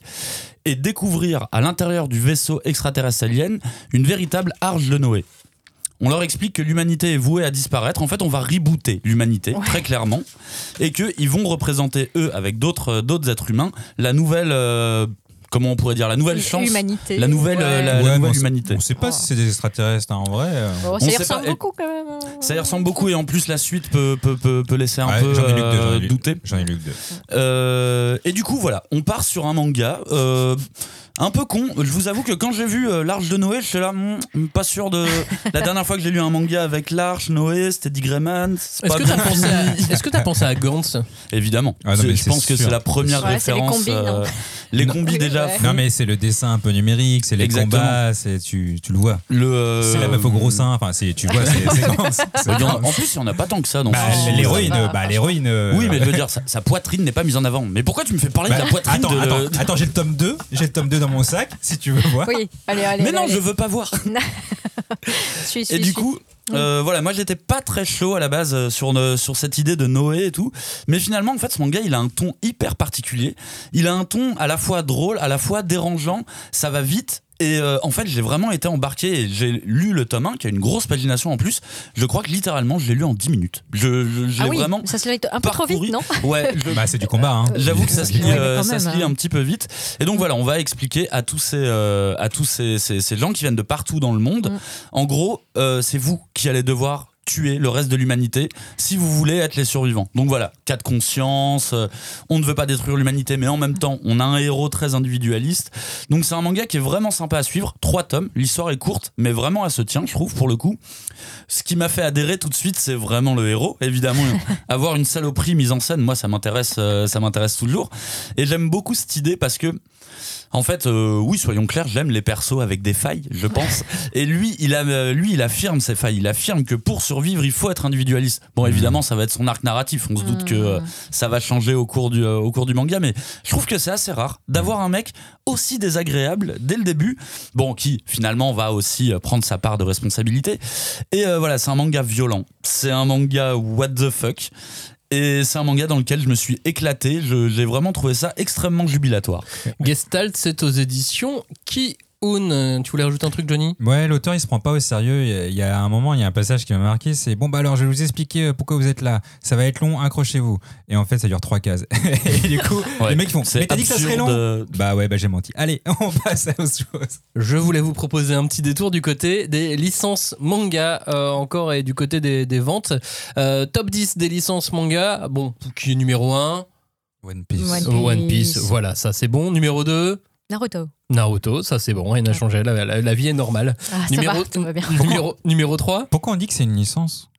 et découvrir à l'intérieur du vaisseau extraterrestre alien une véritable arche de Noé. On leur explique que l'humanité est vouée à disparaître. En fait, on va rebooter l'humanité, très clairement. Et qu'ils vont représenter, eux, avec d'autres euh, d'autres êtres humains, la nouvelle. euh, comment on pourrait dire La nouvelle chance. Humanité. La nouvelle, euh, la- la Ouais, nouvelle on sait- humanité. On sait pas si c'est des extraterrestres hein, en vrai. euh. On ça y ressemble pas. Beaucoup quand même. hein. Ça y ressemble beaucoup et en plus la suite peut, peut, peut, peut laisser un Ouais, peu j'en ai lu que deux, euh, douter. J'en ai lu que deux. Euh, et du coup, voilà, on part sur un manga. euh, un peu con, je vous avoue que quand j'ai vu euh, l'Arche de Noé, j'étais là, hmm, pas sûr de. La dernière fois que j'ai lu un manga avec l'Arche, Noé, c'était Dick Grayman. Est-ce que t'as pensé, à- est-ce que t'as pensé à Gantz? Évidemment. Ah non, C'est- mais je pense que c'est la première Ouais, c'est les référence. combis, non les combis déjà. Ouais. Non mais c'est le dessin un peu numérique, c'est les Exactement. combats, c'est tu, tu le vois. Le, euh, C'est la meuf au gros sein, enfin c'est tu vois c'est en plus, il n'y en a pas tant que ça. dans Bah, ce- l'héroïne, bah l'héroïne. euh, Oui, mais je veux dire, sa, poitrine n'est pas mise en avant. Mais pourquoi tu me fais parler bah, de la poitrine attends, j'ai le tome 2, j'ai le tome 2 dans mon sac, si tu veux voir. Oui, allez, allez. Mais non, allez. je veux pas voir. Suis, Et du suis. coup, euh, voilà, moi j'étais pas très chaud à la base euh, sur, ne- sur cette idée de Noé et tout. Mais finalement, en fait, ce manga, il a un ton hyper particulier. Il a un ton à la fois drôle, à la fois dérangeant. Ça va vite. Et euh, en fait, j'ai vraiment été embarqué et j'ai lu le tome 1 qui a une grosse pagination en plus. Je crois que littéralement, je l'ai lu en 10 minutes. Je, je- j'ai Ah oui, vraiment. ça se lit un peu trop vite, non Ouais, je- Bah c'est du combat hein. J'avoue que ça se lit, Ouais, euh, quand ça même, se lit hein. un petit peu vite. Et donc voilà, on va expliquer à tous ces, euh, à tous ces, ces- ces gens qui viennent de partout dans le monde. Mm. En gros, euh, c'est vous qui allez devoir tuer le reste de l'humanité si vous voulez être les survivants. Donc voilà, cas de conscience, euh, on ne veut pas détruire l'humanité, mais en même temps, on a un héros très individualiste. Donc c'est un manga qui est vraiment sympa à suivre. Trois tomes, l'histoire est courte, mais vraiment elle se tient, je trouve, pour le coup. Ce qui m'a fait adhérer tout de suite, c'est vraiment le héros. Évidemment, avoir une saloperie mise en scène, moi, ça m'intéresse, euh, ça m'intéresse toujours. Et j'aime beaucoup cette idée parce que, en fait, euh, oui, soyons clairs, j'aime les persos avec des failles, je pense. Et lui, il a, euh, lui, il affirme ses failles. Il affirme que pour survivre, il faut être individualiste. Bon, évidemment, ça va être son arc narratif. On se doute que euh, ça va changer au cours du, euh, au cours du manga, mais je trouve que c'est assez rare d'avoir un mec aussi désagréable dès le début. Bon, qui finalement va aussi prendre sa part de responsabilité. Et euh, voilà, c'est un manga violent. C'est un manga what the fuck. Et c'est un manga dans lequel je me suis éclaté. J'ai vraiment trouvé ça extrêmement jubilatoire. Gestalt, c'est aux éditions Ki Un. Tu voulais rajouter un truc, Johnny? Ouais, l'auteur il se prend pas au sérieux. Il y a- il y a un moment, il y a un passage qui m'a marqué. C'est bon, bah alors je vais vous expliquer euh, pourquoi vous êtes là. Ça va être long, accrochez-vous. Et en fait, ça dure trois cases. et du coup, Ouais, les mecs font. Mais t'as dit que ça serait long euh, Bah ouais, bah j'ai menti. Allez, on passe à autre chose. Je voulais vous proposer un petit détour du côté des licences manga, euh, encore et du côté des, des ventes. Euh, top 10 des licences manga. Bon, qui est numéro 1 One Piece. One One Piece. Piece. Voilà, ça c'est bon. Numéro 2 Naruto. Naruto, ça c'est bon, rien n'a changé, la, la- la vie est normale. Ah, ça numéro, va, tout va bien. numéro, numéro 3 Pourquoi on dit que c'est une licence?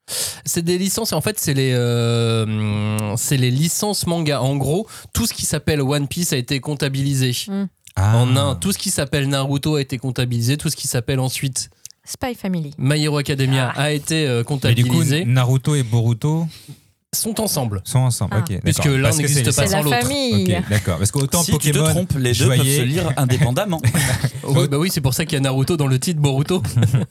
C'est des licences, et en fait, c'est les, euh, c'est les licences manga. En gros, tout ce qui s'appelle One Piece a été comptabilisé. Ah. En un, tout ce qui s'appelle Naruto a été comptabilisé, tout ce qui s'appelle ensuite Spy Family. My Hero Academia a été euh, Mais du coup, comptabilisé. Naruto et Boruto. Sont ensemble. Sont ensemble, Ah. ok. Puisque d'accord. l'un Parce que n'existe pas sans la l'autre. famille. Ok, d'accord. Parce qu'autant Si Pokémon. tu te trompes, les je deux peuvent se lire indépendamment. Oui, bah oui, c'est pour ça qu'il y a Naruto dans le titre Boruto.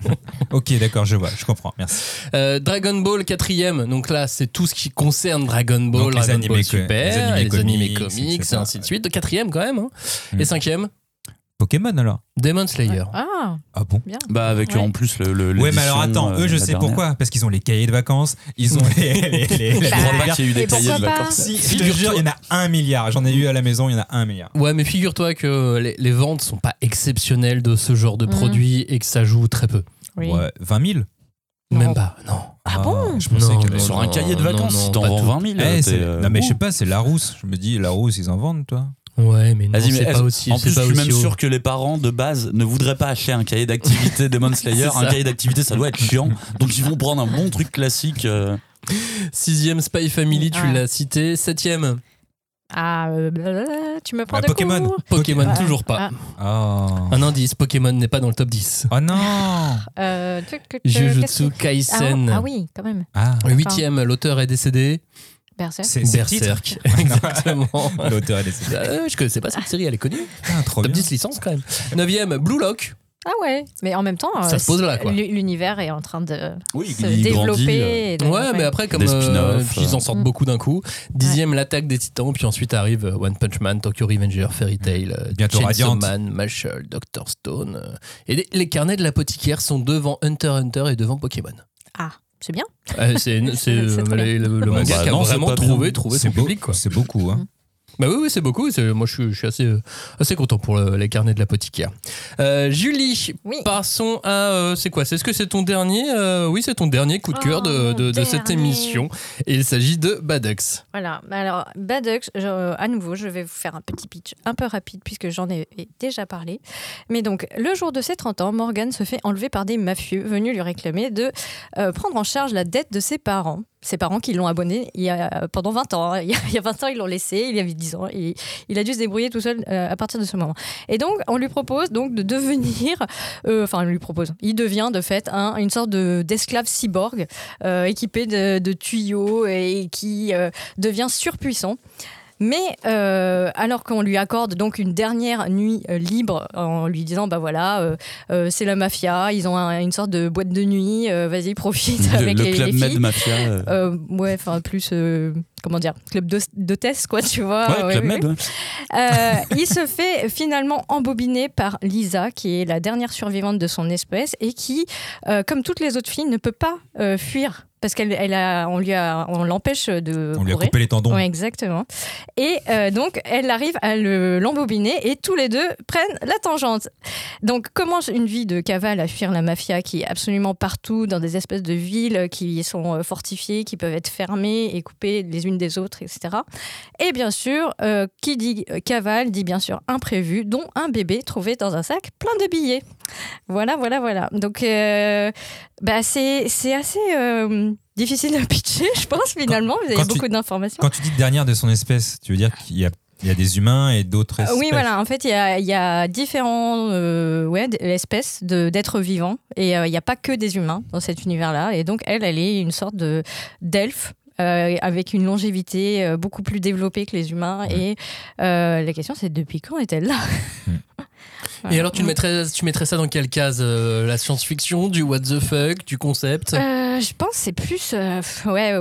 Ok, d'accord, je vois, je comprends, merci. Euh, Dragon Ball quatrième, donc là c'est tout ce qui concerne Dragon Ball, Donc, les Dragon Ball Super, les animés les animés comics, et ainsi de suite. De quatrième quand même. hein. Mm. Et cinquième, Pokémon alors Demon Slayer. Ah, Ah bon bien. Bah avec Ouais. en plus le. le Ouais, mais alors attends, euh, eux, je la sais dernière. pourquoi. Parce qu'ils ont les cahiers de vacances, ils ont les. les, les- les- Je crois pas qu'il y ait eu des cahiers de vacances. Si, je te Figure-toi- jure, il y en a un milliard. J'en ai eu à la maison, il y en a un milliard. Ouais, mais figure-toi que les, les ventes sont pas exceptionnelles de ce genre de Mhm. produit et que ça joue très peu. Oui. Ouais, 20 000 Non. Même pas, non. Ah bon Je pensais Non, non, Sur un cahier de vacances, non, si t'en pas vends tout. 20 000. Eh, euh, non mais je sais pas, c'est Larousse. Je me dis Larousse, ils en vendent, toi. Ouais, mais non, Vas-y, mais c'est pas aussi. en plus, pas je suis même haut. sûr que les parents de base ne voudraient pas acheter un cahier d'activité Demon Slayer. Un cahier d'activité, ça doit être chiant. Donc ils vont prendre un bon truc classique. euh, Sixième Spy Family, tu Ouais. l'as cité. Septième Ah, euh, blablabla, tu me prends Bah, de Pokémon. court. Pokémon, Ouais. toujours pas. Ah. Oh. Un indice, Pokémon n'est pas dans le top 10. Oh non Euh, Jujutsu Ah, Kaisen. ah oui, quand même. Ah, Huitième, l'auteur est décédé. Berserk. c'est Berserk. Exactement. L'auteur est. Euh, je connaissais pas cette série, elle est connue. Ah, trop Top bien. 10 licences quand même. Neuvième, Blue Lock. Ah ouais, mais en même temps, Ça euh, se pose là, quoi. l'u- l'univers est en train de Oui, se il grandit, développer. euh. et de- Ouais, mais après, comme Des euh, spin-offs, ils en euh. sortent Mm. beaucoup d'un coup. Dixième, l'attaque des titans. Puis ensuite arrive euh, One Punch Man, Tokyo Revenger, Fairy Tail, euh, Bientôt Chainsaw. Man, Marshall, Doctor Stone. euh. Et les, les carnets de l'apothicaire sont devant Hunter x Hunter et devant Pokémon. Ah, c'est bien. Euh, c'est euh, le, le- Bah, manga bah qui a non, vraiment trouvé, trouvé C'est son beau- public. Quoi. C'est beaucoup. Hein. Bah oui, oui, c'est beaucoup. Moi, je suis, je suis assez, euh, assez content pour le- les carnets de l'apothicaire. Euh, Julie, Oui. passons à. euh, c'est quoi? Est-ce que c'est ton dernier euh, Oui, c'est ton dernier coup de cœur de, Oh, de- de cette émission. Et il s'agit de Badux. Voilà. Alors, Badux, je- à nouveau, je vais vous faire un petit pitch un peu rapide puisque j'en ai déjà parlé. Mais donc, le jour de ses 30 ans, Morgan se fait enlever par des mafieux venus lui réclamer de euh, prendre en charge la dette de ses parents. Ses parents qui l'ont abonné il y a, pendant 20 ans. hein. Il y a, il y a 20 ans, ils l'ont laissé, il y avait 10 ans. Et il a dû se débrouiller tout seul euh, à partir de ce moment. Et donc, on lui propose donc de devenir, euh, enfin, on lui propose, il devient de fait un- une sorte de- d'esclave cyborg euh, équipé de, tuyaux et qui euh, devient surpuissant. Mais euh, alors qu'on lui accorde donc une dernière nuit euh, libre en lui disant bah voilà euh, c'est la mafia ils ont un- une sorte de boîte de nuit vas-y profite Le, avec le les, club les Med filles Mafia. euh, euh, ouais enfin plus comment dire club d'hôtes- d'hôtesse quoi tu vois ouais, Ouais, Club ouais, Med. Euh, il se fait finalement embobiner par Lisa, qui est la dernière survivante de son espèce et qui, comme toutes les autres filles, ne peut pas fuir parce qu'elle, elle a, on lui a, on l'empêche de On lui a coupé les tendons. Ouais, exactement. Et euh, donc, elle arrive à le- l'embobiner et tous les deux prennent la tangente. Donc, commence une vie de cavale à fuir la mafia qui est absolument partout, dans des espèces de villes qui sont euh, fortifiées, qui peuvent être fermées et coupées les unes des autres, etc. Et bien sûr, euh, qui dit cavale dit bien sûr imprévu, dont un bébé trouvé dans un sac plein de billets. Voilà, voilà, voilà. Donc, euh, bah, c'est c'est assez euh, difficile de pitcher, je pense, finalement. Vous avez tu- beaucoup d'informations. Quand tu dis dernière de son espèce, tu veux dire qu'il y a, il y a des humains et d'autres Euh, espèces Oui, voilà. En fait, il y a, il y a différents euh, ouais, d- espèces de- d'êtres vivants. Et euh, il n'y a pas que des humains dans cet univers-là. Et donc, elle, elle est une sorte de- d'elfe. euh, avec une longévité beaucoup plus développée que les humains. Et la question, c'est depuis quand est-elle là? Et alors, tu, mettrais, tu mettrais ça dans quelle case euh, La science-fiction, du what the fuck, du concept? Euh, je pense que c'est plus euh, ouais,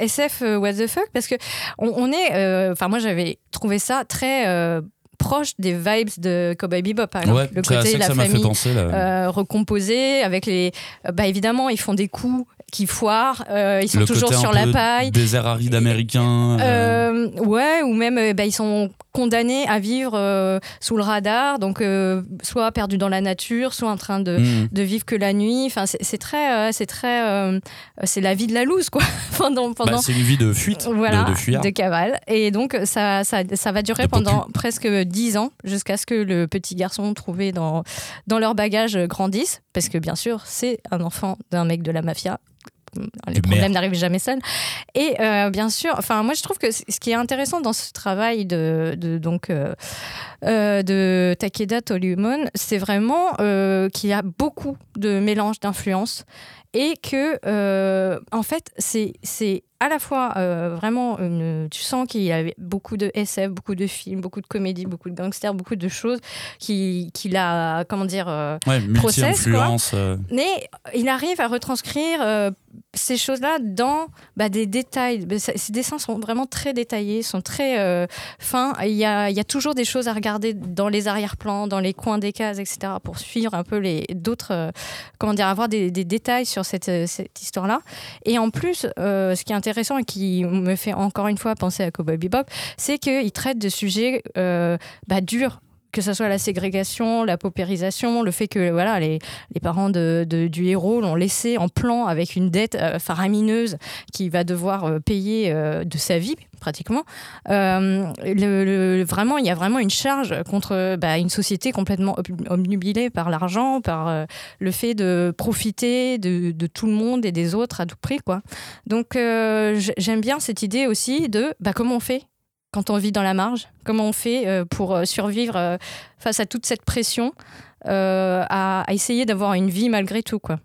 SF euh, what the fuck parce que on, on est euh, enfin moi j'avais trouvé ça très euh, proche des vibes de Cowboy Bebop par exemple Ouais, le côté ça de que la ça m'a fait famille penser. Là. euh, recomposé avec les bah évidemment ils font des coups qui foirent euh, ils sont le toujours côté un sur la peu paille Désert aride américain. euh, euh, ouais, ou même bah, ils sont condamnés à vivre euh, sous le radar, donc euh, soit perdus dans la nature, soit en train de, hmm. de vivre que la nuit. Enfin, c'est très, c'est très, euh, c'est la vie de la loose quoi. pendant pendant Bah, c'est une vie de fuite, de- voilà, de, fuyard. cavale. Et donc, ça, ça, ça va durer De popu. pendant presque 10 ans, jusqu'à ce que le petit garçon trouvé dans, dans leur bagage grandisse. Parce que, bien sûr, c'est un enfant d'un mec de la mafia. Les problèmes n'arrivent jamais seuls. Et euh, bien sûr, enfin, moi, je trouve que ce qui est intéressant dans ce travail de, de donc, euh, euh, de Takeda Tolumon, c'est vraiment euh, qu'il y a beaucoup de mélange d'influences et que, euh, en fait, c'est c'est à la fois euh, vraiment, une- tu sens qu'il y avait beaucoup de SF, beaucoup de films, beaucoup de comédies, beaucoup de gangsters, beaucoup de choses qui- qu'il a, comment dire, euh, Ouais, process, quoi. multi-influence. euh, mais il arrive à retranscrire ces choses-là dans bah, des détails. Ça- Ces dessins sont vraiment très détaillés, sont très euh, fins. Il y, a, toujours des choses à regarder dans les arrière-plans, dans les coins des cases, etc., pour suivre un peu les d'autres, euh, comment dire, avoir des, détails sur cette, euh, cette histoire-là. Et en plus, ce qui est intéressant et qui me fait encore une fois penser à Cowboy Bebop, c'est qu'il traite de sujets bah, durs que ce soit la ségrégation, la paupérisation, le fait que voilà les, les parents de, du héros l'ont laissé en plan avec une dette euh, faramineuse qu'il va devoir euh, payer euh, de sa vie pratiquement. Vraiment, il y a vraiment une charge contre bah, une société complètement ob- obnubilée par l'argent, par le fait de profiter de, de tout le monde et des autres à tout prix. Quoi. Donc j'aime bien cette idée aussi de bah, comment on fait quand on vit dans la marge Comment on fait euh, pour euh, survivre euh, face à toute cette pression à, à essayer d'avoir une vie malgré tout quoi.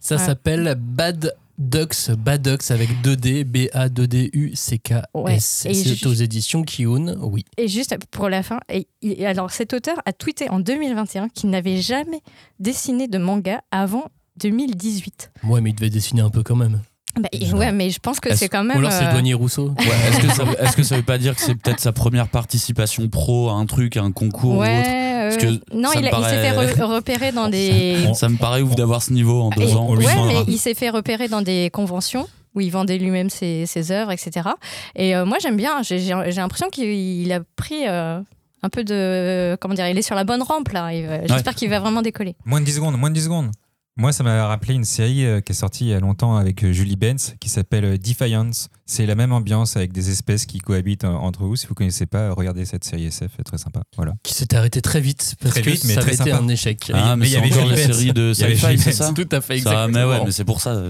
Ça Ouais. s'appelle Bad Ducks, Bad Ducks avec 2D, B-A-2-D-U-C-K-S. Ouais. Et C'est aux éditions Kiun, oui. Et juste pour la fin, et, et alors cet auteur a tweeté en 2021 qu'il n'avait jamais dessiné de manga avant 2018. Ouais, mais il devait dessiner un peu quand même. Bah, ouais, mais je pense que c'est quand même. Ou alors c'est euh, Douanier Rousseau? Ouais, est-ce que, ça, est-ce que ça veut pas dire que c'est peut-être sa première participation pro à un truc, à un concours ou autre? Euh, non, il, s'est fait re- repérer dans des. Ça me paraît ouf d'avoir ce niveau en deux Et- ans. ouais, mais il s'est fait repérer dans des conventions où il vendait lui-même ses, ses œuvres, etc. Et euh, moi, j'aime bien. J'ai l'impression qu'il a pris euh, un peu de. Comment dire Il est sur la bonne rampe, là. J'espère qu'il va vraiment décoller. Moins de 10 secondes, moins de 10 secondes. Moi, ça m'a rappelé une série euh, qui est sortie il y a longtemps avec euh, Julie Benz qui s'appelle euh, Defiance. C'est la même ambiance avec des espèces qui cohabitent entre vous. Si vous connaissez pas, regardez cette série SF, elle est très sympa. Voilà. Qui s'était arrêté très vite parce Très que vite, mais ça très avait été sympa. un échec. Ah, mais il y c'est avait Benz. séries de sci-fi, c'est ça Tout à fait, Ça, exactement. mais ouais, mais c'est pour ça.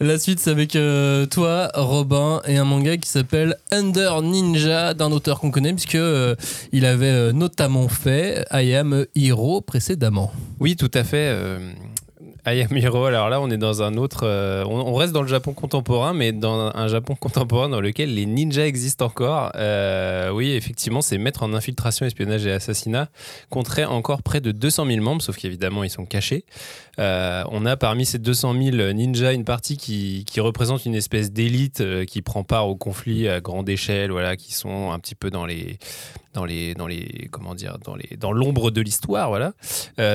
La suite, c'est avec euh, toi, Robin, et un manga qui s'appelle Under Ninja, d'un auteur qu'on connaît, puisque euh, il avait euh, notamment fait I Am Hero précédemment. Oui, tout à fait. Hero, alors là, on est dans un autre. euh, on, reste dans le Japon contemporain, mais dans un Japon contemporain dans lequel les ninjas existent encore. Euh, oui, effectivement, c'est maître en infiltration, espionnage et assassinat compterait encore près de 200 000 membres, sauf qu'évidemment, ils sont cachés. Euh, on a parmi ces 200 000 ninjas une partie qui, représente une espèce d'élite qui prend part au conflit à grande échelle, voilà, qui sont un petit peu dans les dans les dans les comment dire dans les dans l'ombre de l'histoire, voilà.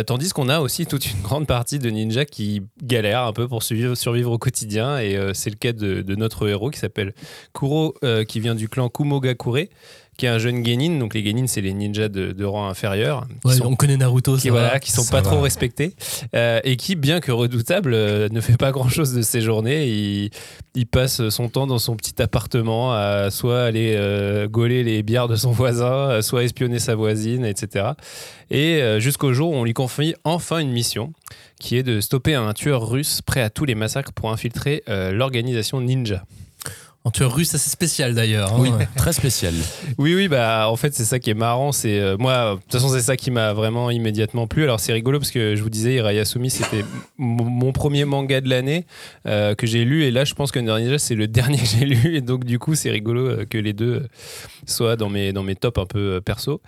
Tandis qu'on a aussi toute une grande partie de ninjas qui galèrent un peu pour survivre, au quotidien. Et euh, c'est le cas de, de notre héros qui s'appelle Kuro euh, qui vient du clan Kumogakure qui est un jeune genin donc les genin c'est les ninjas de, de rang inférieur qui Ouais, sont on connaît Naruto, qui, ça voilà, va. qui sont Ça pas va. trop respectés euh, et qui, bien que redoutable, euh, ne fait pas grand chose de ses journées. Il, il passe son temps dans son petit appartement à soit aller euh, gauler les bières de son voisin, euh, soit espionner sa voisine, etc. Et jusqu'au jour où on lui confie enfin une mission qui est de stopper un tueur russe prêt à tous les massacres pour infiltrer l'organisation ninja. Un tueur russe assez spécial d'ailleurs. hein. Oui, très spécial. Oui, oui, bah en fait c'est ça qui est marrant. C'est euh, moi, de toute façon c'est ça qui m'a vraiment immédiatement plu. Alors c'est rigolo parce que je vous disais, Irayasumi c'était mon premier manga de l'année euh, que j'ai lu et là je pense que Ninja c'est le dernier que j'ai lu et donc du coup c'est rigolo euh, que les deux soient dans mes dans mes tops un peu euh, perso.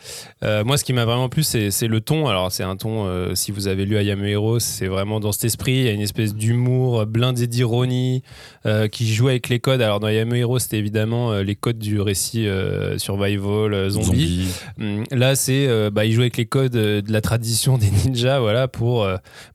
Euh, moi ce qui m'a vraiment plu c'est c'est le ton. Alors c'est un ton euh, si vous avez lu Ayame Hero c'est vraiment dans cet esprit. Il y a une espèce d'humour blindé d'ironie euh, qui joue avec les codes. Alors dans Ayame Hero c'était évidemment euh, les codes du récit euh, survival euh, zombie. Zombie. Hum, Là, c'est bah, il joue avec les codes de la tradition des ninjas, voilà, pour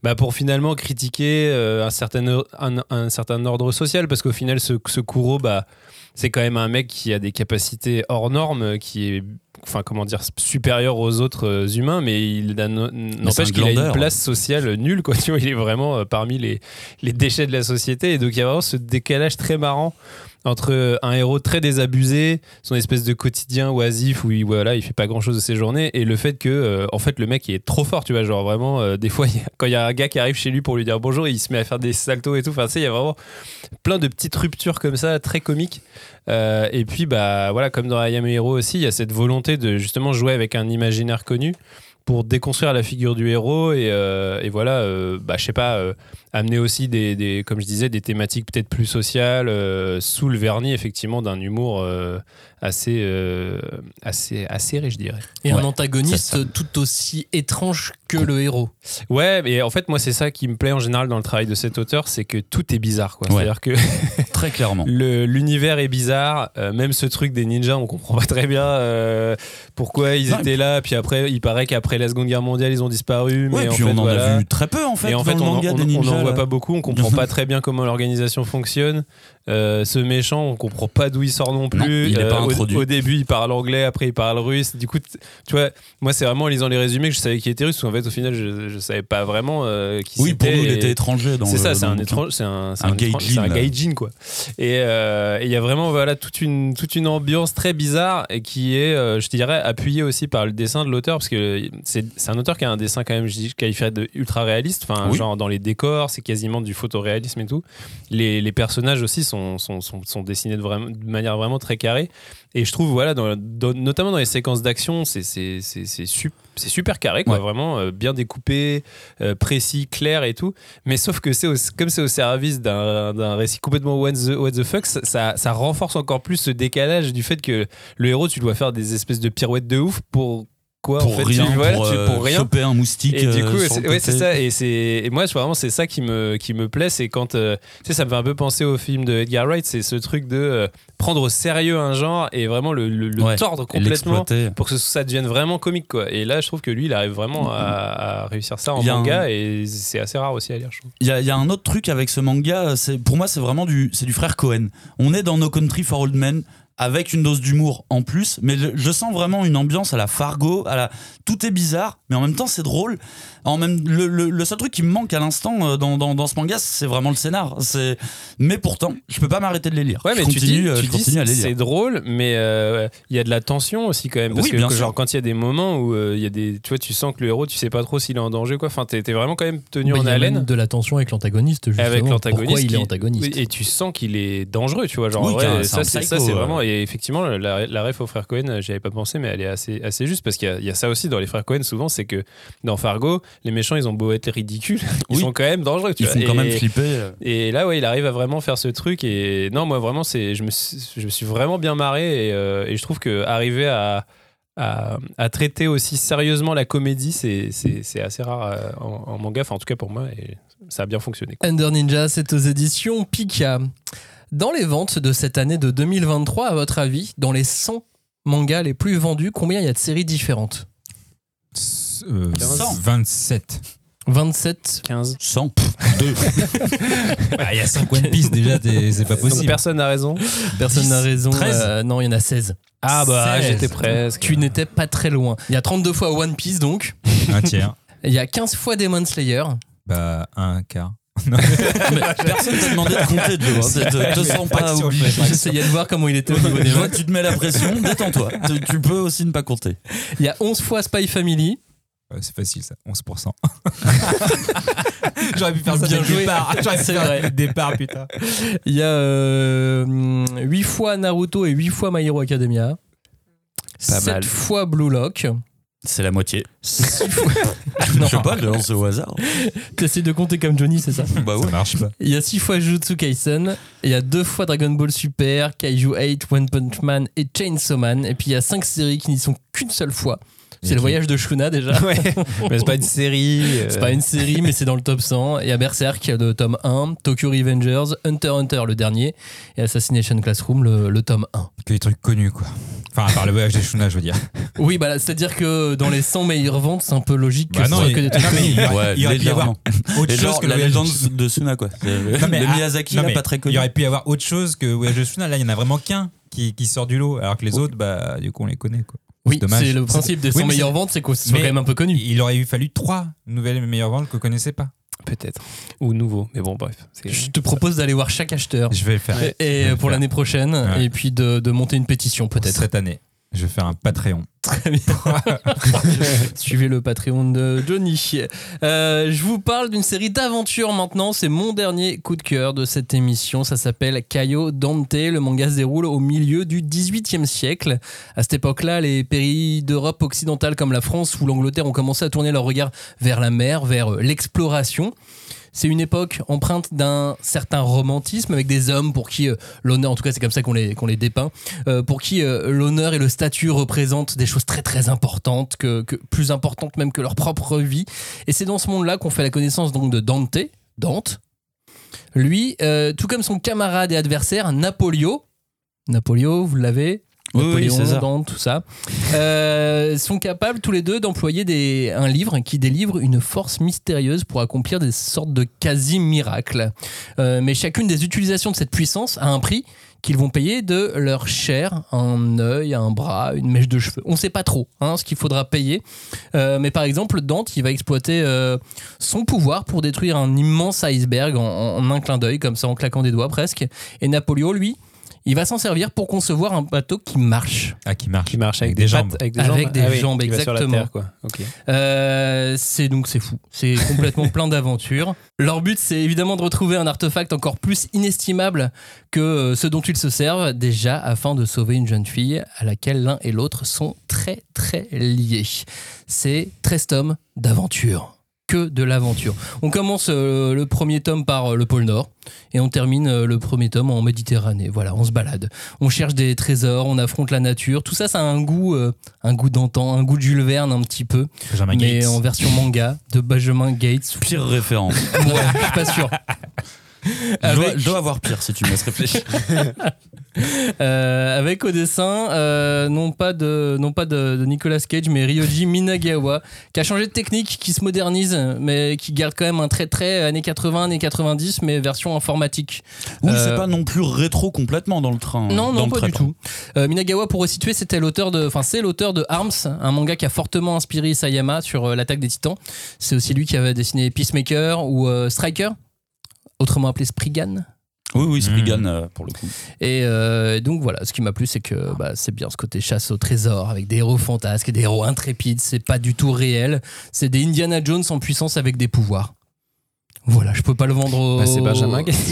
bah, pour finalement critiquer un certain un, un certain ordre social, parce qu'au final, ce, ce Kuro, bah, c'est quand même un mec qui a des capacités hors normes, qui est enfin comment dire supérieur aux autres humains mais il n'empêche qu'il a une glandeur. place sociale nulle quoi tu vois il est vraiment parmi les, les déchets de la société et donc il y a vraiment ce décalage très marrant entre un héros très désabusé, son espèce de quotidien oisif où il, voilà, il fait pas grand chose de ses journées, et le fait que, euh, en fait, le mec est trop fort, tu vois, genre vraiment, euh, des fois, quand il y a un gars qui arrive chez lui pour lui dire bonjour, il se met à faire des saltos et tout, enfin, tu sais, il y a vraiment plein de petites ruptures comme ça, très comiques. Euh, et puis, bah voilà, comme dans I Am Hero aussi, il y a cette volonté de justement jouer avec un imaginaire connu pour déconstruire la figure du héros et, euh, voilà, euh, bah, je sais pas, euh, amener aussi des, comme je disais, des thématiques peut-être plus sociales euh, sous le vernis effectivement d'un humour assez, euh, assez, acéré, je dirais. Et Ouais, un antagoniste ça. tout aussi étrange que le héros. Ouais, mais en fait, moi, c'est ça qui me plaît en général dans le travail de cet auteur, c'est que tout est bizarre, quoi. Ouais. C'est-à-dire que Très clairement. le- l'univers est bizarre, euh, même ce truc des ninjas, on comprend pas très bien euh, pourquoi ils Non, étaient là. Puis après, il paraît qu'après la Seconde Guerre mondiale, ils ont disparu. Ouais, mais et en puis fait, on en voilà. a vu très peu en fait et en dans fait, le on n'en voit pas beaucoup, on comprend pas très bien comment l'organisation fonctionne. Euh, ce méchant, on comprend pas d'où il sort non plus. Non, il est pas Euh, au- introduit. Au, début, il parle anglais, après il parle russe. Du coup, tu vois, moi, c'est vraiment en lisant les résumés que je savais qu'il était russe. Parce qu'en fait, au final, je, je savais pas vraiment euh, qui Oui, pour c'était. nous, il était étranger c'est ça, c'est un le étrange, c'est un, Un étrange- gaijin, c'est un gaijin quoi. Et euh, et il y a vraiment voilà toute une toute une ambiance très bizarre et qui est, euh, je dirais, appuyée aussi par le dessin de l'auteur parce que c'est c'est un auteur qui a un dessin quand même, je dis, qualifié de ultra réaliste. Enfin, Oui. genre dans les décors, c'est quasiment du photoréalisme et tout. Les, les personnages aussi sont sont, sont, de, vraiment, de manière vraiment très carrée. Et je trouve voilà, dans, dans- notamment dans les séquences d'action, c'est c'est c'est c'est sup- c'est super carré quoi, Ouais. vraiment euh, bien découpé, euh, précis, clair et tout. Mais sauf que c'est comme c'est au service d'un récit complètement what the, what the fuck, ça renforce encore plus ce décalage du fait que le héros, tu dois faire des espèces de pirouettes de ouf pour quoi pour en fait rien, tu, voilà, pour, tu- euh, pour rien. choper un moustique. Et du euh, coup, c'est- ouais, ça. Et, c'est, moi, vraiment, c'est ça qui me, qui me plaît. C'est quand. euh, tu sais, ça me fait un peu penser au film de Edgar Wright. C'est ce truc de prendre au sérieux un genre et vraiment le, le- le Ouais, tordre complètement pour que ça devienne vraiment comique, quoi. Et là, je trouve que lui, il arrive vraiment à, à réussir ça en manga et c'est assez rare aussi à lire, je trouve. Il y, a- il y a un autre truc avec ce manga, c'est pour moi c'est vraiment du c'est du frère Cohen. On est dans No Country for Old Men avec une dose d'humour en plus, mais je, je sens vraiment une ambiance à la Fargo, à la tout est bizarre, mais en même temps c'est drôle. En même le, le- le seul truc qui me manque à l'instant euh, dans, dans, dans ce manga, c'est vraiment le scénar. C'est mais pourtant je peux pas m'arrêter de les lire. Ouais, je mais tu continue, dis, euh, tu je dis continue à les c'est lire. drôle, mais euh, il y a de la tension aussi quand même. Parce Oui, que, bien que sûr. genre, quand il y a des moments où euh, il y a des, tu vois, tu sens que le héros, tu sais pas trop s'il est en danger, quoi. Enfin, t'es t'es vraiment quand même tenu Bah, en il y a haleine. même de la tension avec l'antagoniste, justement. avec l'antagoniste. Pourquoi il est antagoniste Et tu sens qu'il est dangereux, tu vois. Genre, Oui, c'est ça, c'est c'est ouais. vraiment. Et effectivement, la, la ref aux frères Cohen, j'y avais pas pensé, mais elle est assez, assez juste parce qu'il y, a- il y a ça aussi dans les frères Cohen, souvent, c'est que dans Fargo, les méchants, ils ont beau être ridicules, ils Oui. sont quand même dangereux, tu Ils vois. font quand même flipper. euh. et là, ouais, il arrive à vraiment faire ce truc. Et non, moi, vraiment, c'est, je, me suis, je me suis vraiment bien marré. Et, euh, et je trouve que arriver à, à, à traiter aussi sérieusement la comédie, c'est, c'est, c'est assez rare euh, en, en manga. Enfin, en tout cas pour moi. Et ça a bien fonctionné. quoi. Under Ninja, c'est aux éditions Pika. Dans les ventes de cette année de 2023, à votre avis, dans les 100 mangas les plus vendus, combien il y a de séries différentes? Euh, 15. 27. 27 15. 100, 2. Ah, Il y a 5 One Piece déjà, c'est pas Donc possible. personne n'a raison. Personne 10, n'a raison. 13. Euh, non, il y en a 16. Ah bah 16. j'étais presque. Tu n'étais pas très loin. Il y a 32 fois One Piece donc. Un tiers. Il y a 15 fois Demon Slayer. Bah, un quart. Mais personne t'a demandé de compter, Joe. hein. Te, te sens pas obligé. J'essayais de voir comment il était au niveau des que tu te mets la pression, détends-toi. Tu, tu peux aussi ne pas compter. Il y a 11 fois Spy Family. C'est facile ça, 11%. J'aurais pu faire ça Bien dès le joué. départ. J'aurais pu C'est faire le départ, putain. Il y a euh, 8 fois Naruto et 8 fois My Hero Academia. Pas 7 mal. fois Blue Lock. C'est la moitié. 6 fois. Je sais pas, je lance au hasard. T'essayes de compter comme Johnny, c'est ça Bah Ça marche pas. Il y a 6 fois Jujutsu Kaisen. Il y a 2 fois Dragon Ball Super, Kaiju 8, One Punch Man et Chainsaw Man. Et puis il y a 5 séries qui n'y sont qu'une seule fois. C'est Et le qui- voyage de Shuna déjà. Ouais. Mais c'est pas une série. euh, C'est pas une série, mais c'est dans le top 100. Il y a Berserk, le tome 1, Tokyo Revengers, Hunter x Hunter, le dernier, et Assassination Classroom, le, le tome 1. Que des trucs connus, quoi. Enfin, à part le voyage des Shuna, je veux dire. Oui, bah, là, c'est-à-dire que dans les 100 meilleures ventes, c'est un peu logique que Bah ce non, soit il- que des trucs non, mais il y aurait- Ouais, il y aurait pu y avoir autre chose genre, que le la voyage légende de Suna, quoi. Le, Non, mais, le Miyazaki, non, il a mais pas très Il connu. y aurait pu y avoir autre chose que Voyage de Shuna. Là, il y en a vraiment qu'un qui, qui sort du lot, alors que les autres, bah, du coup, on les connaît, quoi. Oui, c'est le principe des 100 Oui, mais meilleures ventes, c'est que ce soit quand même un peu connu. Il aurait eu fallu trois nouvelles meilleures ventes que vous connaissez pas. Peut-être. Ou nouveau. Mais bon, bref. Je te propose d'aller voir chaque acheteur. Je vais le faire. Et, vais pour l'année prochaine, Ouais. et puis de, de monter une pétition peut-être. Cette année, je vais faire un Patreon. Très bien. Suivez le Patreon de Johnny. Euh, je vous parle d'une série d'aventures maintenant. C'est mon dernier coup de cœur de cette émission. Ça s'appelle Caio Dante. Le manga se déroule au milieu du XVIIIe siècle. À cette époque-là, les pays d'Europe occidentale comme la France ou l'Angleterre ont commencé à tourner leur regard vers la mer, vers euh, l'exploration. C'est une époque empreinte d'un certain romantisme avec des hommes pour qui euh, l'honneur, en tout cas c'est comme ça qu'on les, les dépeint, euh, pour qui euh, l'honneur et le statut représentent des choses très très importantes, que, plus importantes même que leur propre vie. Et c'est dans ce monde-là qu'on fait la connaissance donc de Dante, Dante. Lui, tout comme son camarade et adversaire Napoléon, Napoléon, vous l'avez Oui, oui, Napoléon, César. Dante, tout ça, euh, sont capables tous les deux d'employer des, un livre qui délivre une force mystérieuse pour accomplir des sortes de quasi-miracles. Euh, mais chacune des utilisations de cette puissance a un prix qu'ils vont payer de leur chair, un œil, un bras, une mèche de cheveux. On ne sait pas trop hein, ce qu'il faudra payer. Euh, mais par exemple, Dante, il va exploiter euh, son pouvoir pour détruire un immense iceberg en, en un clin d'œil, comme ça, en claquant des doigts presque. Et Napoléon, lui, il va s'en servir pour concevoir un bateau qui marche. Ah, qui marche. Qui marche avec, des des, jambes. pattes, avec des Avec jambes. des Ah oui, jambes, qui va sur la exactement. terre, quoi. Ok. Euh, c'est donc c'est fou. C'est complètement plein d'aventures. Leur but, c'est évidemment de retrouver un artefact encore plus inestimable que euh, ce dont ils se servent, déjà afin de sauver une jeune fille à laquelle l'un et l'autre sont très très liés. C'est 13 tomes d'aventure. Que de l'aventure. On commence euh, le premier tome par euh, le pôle Nord et on termine euh, le premier tome en Méditerranée. Voilà, on se balade. On cherche des trésors, on affronte la nature. Tout ça, ça a un goût, un goût d'antan, un goût de Jules Verne un petit peu Benjamin mais Gates. en version manga de Benjamin Gates. Pire référence. Ouais, je suis pas sûr. Je dois, Avec, je dois avoir pire si tu me laisses réfléchir. euh, avec au dessin, euh, non pas, de, non pas de, de Nicolas Cage, mais Ryoji Minagawa, qui a changé de technique, qui se modernise, mais qui garde quand même un trait très années 80, années 90, mais version informatique. Oui, Euh, c'est pas non plus rétro complètement dans le train. Non, dans non, le pas du tout. Euh, Minagawa, pour resituer, c'était l'auteur de, enfin, c'est l'auteur de Arms, un manga qui a fortement inspiré Isayama sur euh, l'attaque des Titans. C'est aussi lui qui avait dessiné Peacemaker ou euh, Striker, autrement appelé Spriggan. Oui, oui, Spriggan Mm. euh, pour le coup. Et euh, donc voilà, ce qui m'a plu, c'est que bah, c'est bien ce côté chasse au trésor avec des héros fantasques, des héros intrépides. C'est pas du tout réel. C'est des Indiana Jones en puissance avec des pouvoirs. Voilà, je peux pas le vendre au. Bah, c'est Benjamin Gates.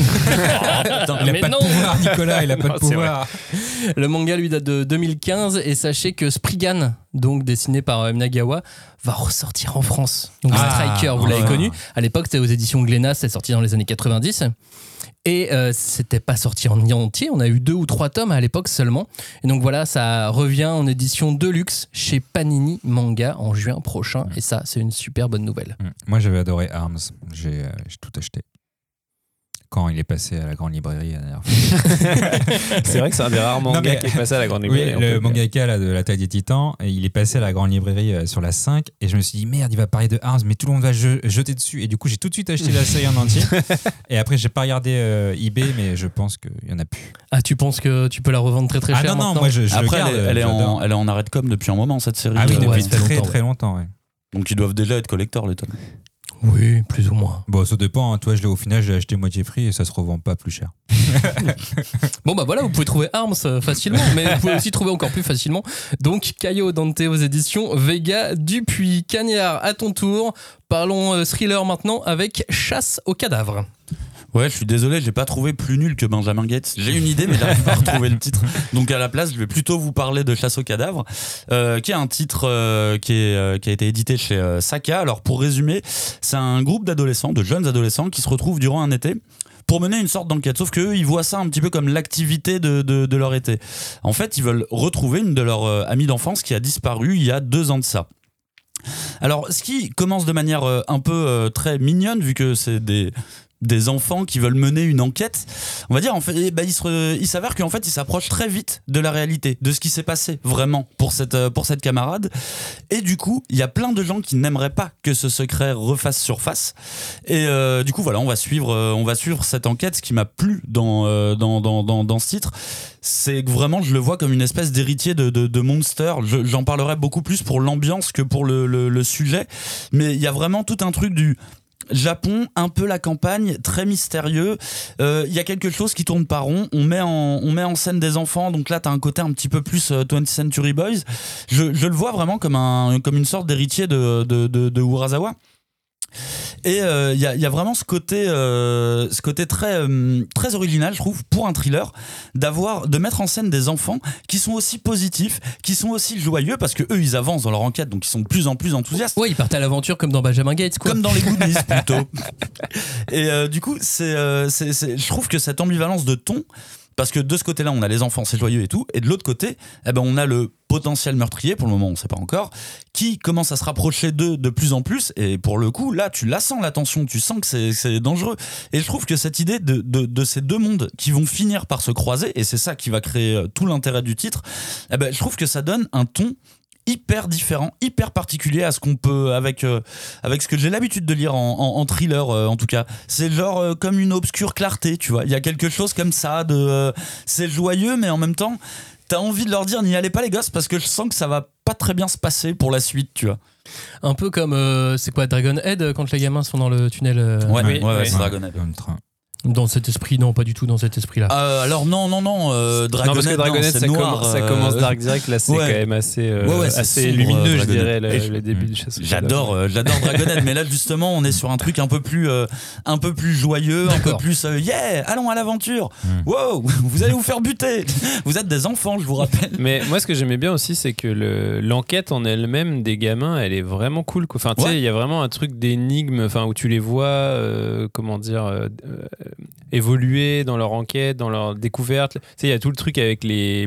Il a Mais pas non. de pouvoir, Nicolas, il a pas Non, de pouvoir. Le manga lui date de 2015 et sachez que Spriggan, donc dessiné par euh, Minagawa, va ressortir en France. Donc Ah, Striker, vous l'avez enfin. connu. À l'époque, c'était aux éditions Glénat, c'est sorti dans les années 90. Et euh, c'était pas sorti en entier, on a eu deux ou trois tomes à l'époque seulement. Et donc voilà, ça revient en édition deluxe chez Panini Manga en juin prochain. Et ça, c'est une super bonne nouvelle. Mm. Moi, j'avais adoré Arms. J'ai euh, j'ai tout acheté. Quand il est passé à la grande librairie la dernière fois. C'est vrai que c'est un des rares mangas mais- qui est passé à la grande Oui, librairie. on le mangaka là, de la taille des titans, et il est passé à la grande librairie euh, sur la 5 et je me suis dit merde, il va parler de Arms, mais tout le monde va je- jeter dessus. Et du coup, j'ai tout de suite acheté la série en entier. et après, j'ai pas regardé euh, eBay, mais je pense qu'il y en a plus. Ah, tu penses que tu peux la revendre très très ah cher non, non, moi je, je Après, garde. elle, est- elle est en, elle est en arrêt de com depuis un moment, cette série. Ah oui, depuis très longtemps, très longtemps. ouais. Donc ils doivent déjà être collector, les tomes. Oui, plus ou moins. Bon, ça dépend. hein. Toi, je l'ai au final, j'ai acheté moitié prix et ça se revend pas plus cher. Bon bah voilà, vous pouvez trouver Arms facilement, mais vous pouvez aussi trouver encore plus facilement. Donc Caio Dante aux éditions Vega Dupuis. Cagnard, à ton tour. Parlons euh, thriller maintenant avec Chasse aux cadavres. Ouais, je suis désolé, j'ai pas trouvé plus nul que Benjamin Gates. J'ai une idée, mais j'arrive pas à retrouver le titre. Donc à la place, je vais plutôt vous parler de Chasse aux cadavres, euh, qui est un titre euh, euh, qui a été édité chez Saka. Alors pour résumer, c'est un groupe d'adolescents, de jeunes adolescents, qui se retrouvent durant un été pour mener une sorte d'enquête. Sauf qu'eux, ils voient ça un petit peu comme l'activité de, leur été. En fait, ils veulent retrouver une de leurs amies d'enfance qui a disparu il y a deux ans de ça. Alors, ce qui commence de manière un peu très mignonne, vu que c'est des, des enfants qui veulent mener une enquête, on va dire, en fait, eh ben, il, s'avère qu'en fait, ils s'approchent très vite de la réalité, de ce qui s'est passé vraiment pour cette, euh, pour cette camarade. Et du coup, il y a plein de gens qui n'aimeraient pas que ce secret refasse surface. Et euh, du coup, voilà, on va suivre, euh, on va suivre cette enquête. Ce qui m'a plu dans, dans, dans, dans, dans ce titre, c'est que vraiment, je le vois comme une espèce d'héritier de, de, Monster. Je- J'en parlerai beaucoup plus pour l'ambiance que pour le sujet. Mais il y a vraiment tout un truc du Japon, un peu la campagne, très mystérieux. Euh, Il y a quelque chose qui tourne pas rond. On met en, on met en scène des enfants, donc là, tu as un côté un petit peu plus euh, 20th Century Boys. Je, je le vois vraiment comme, un, comme une sorte d'héritier de, de, de, de Urasawa. Et euh, il y, a, y a vraiment ce côté, euh, ce côté très, euh, très original, je trouve, pour un thriller, d'avoir, de mettre en scène des enfants qui sont aussi positifs, qui sont aussi joyeux, parce que eux, ils avancent dans leur enquête, donc ils sont de plus en plus enthousiastes. Ouais, ils partent à l'aventure comme dans Benjamin Gates, quoi. Comme dans les Goonies, plutôt. Et euh, du coup, c'est, euh, c'est, c'est- je trouve que cette ambivalence de ton, parce que de ce côté-là, on a les enfants, c'est joyeux et tout, et de l'autre côté, eh ben, on a le potentiel meurtrier, pour le moment, on ne sait pas encore, qui commence à se rapprocher d'eux de plus en plus, et pour le coup, là, tu la sens, la tension, tu sens que c'est, dangereux. Et je trouve que cette idée de, de, de ces deux mondes qui vont finir par se croiser, et c'est ça qui va créer euh, tout l'intérêt du titre, eh ben, je trouve que ça donne un ton hyper différent, hyper particulier à ce qu'on peut avec euh, avec ce que j'ai l'habitude de lire en, en- en thriller euh, en tout cas. C'est genre euh, comme une obscure clarté, tu vois. Il y a quelque chose comme ça de euh, c'est joyeux mais en même temps t'as envie de leur dire n'y allez pas les gosses parce que je sens que ça va pas très bien se passer pour la suite, tu vois. Un peu comme, euh, c'est quoi, Dragon Head, quand les gamins sont dans le tunnel euh, Ouais, Oui, ouais, ouais, oui. c'est Dragonhead. Dans le train. Dans cet esprit, non, pas du tout dans cet esprit-là. Euh, alors non non non euh, non, parce que c'est ça, noir, commence, ça euh, commence Dark Direct, là c'est ouais. quand même assez, euh, Ouais, ouais, c'est assez sombre, lumineux, je dirais, le, le début du chasse. J'adore, euh, j'adore Dragonhead, mais là justement, on est sur un truc un peu plus, euh, un peu plus joyeux, un peu plus euh, yeah, allons à l'aventure. Mm. Wow, vous allez vous faire buter. Vous êtes des enfants, je vous rappelle. Mais moi, ce que j'aimais bien aussi, c'est que le- l'enquête en elle-même des gamins, elle est vraiment cool. quoi. Enfin, tu sais, Ouais. il y a vraiment un truc d'énigme, enfin, où tu les vois, euh, comment dire, euh, euh, évoluer dans leur enquête, dans leur découverte. Tu sais, il y a tout le truc avec les,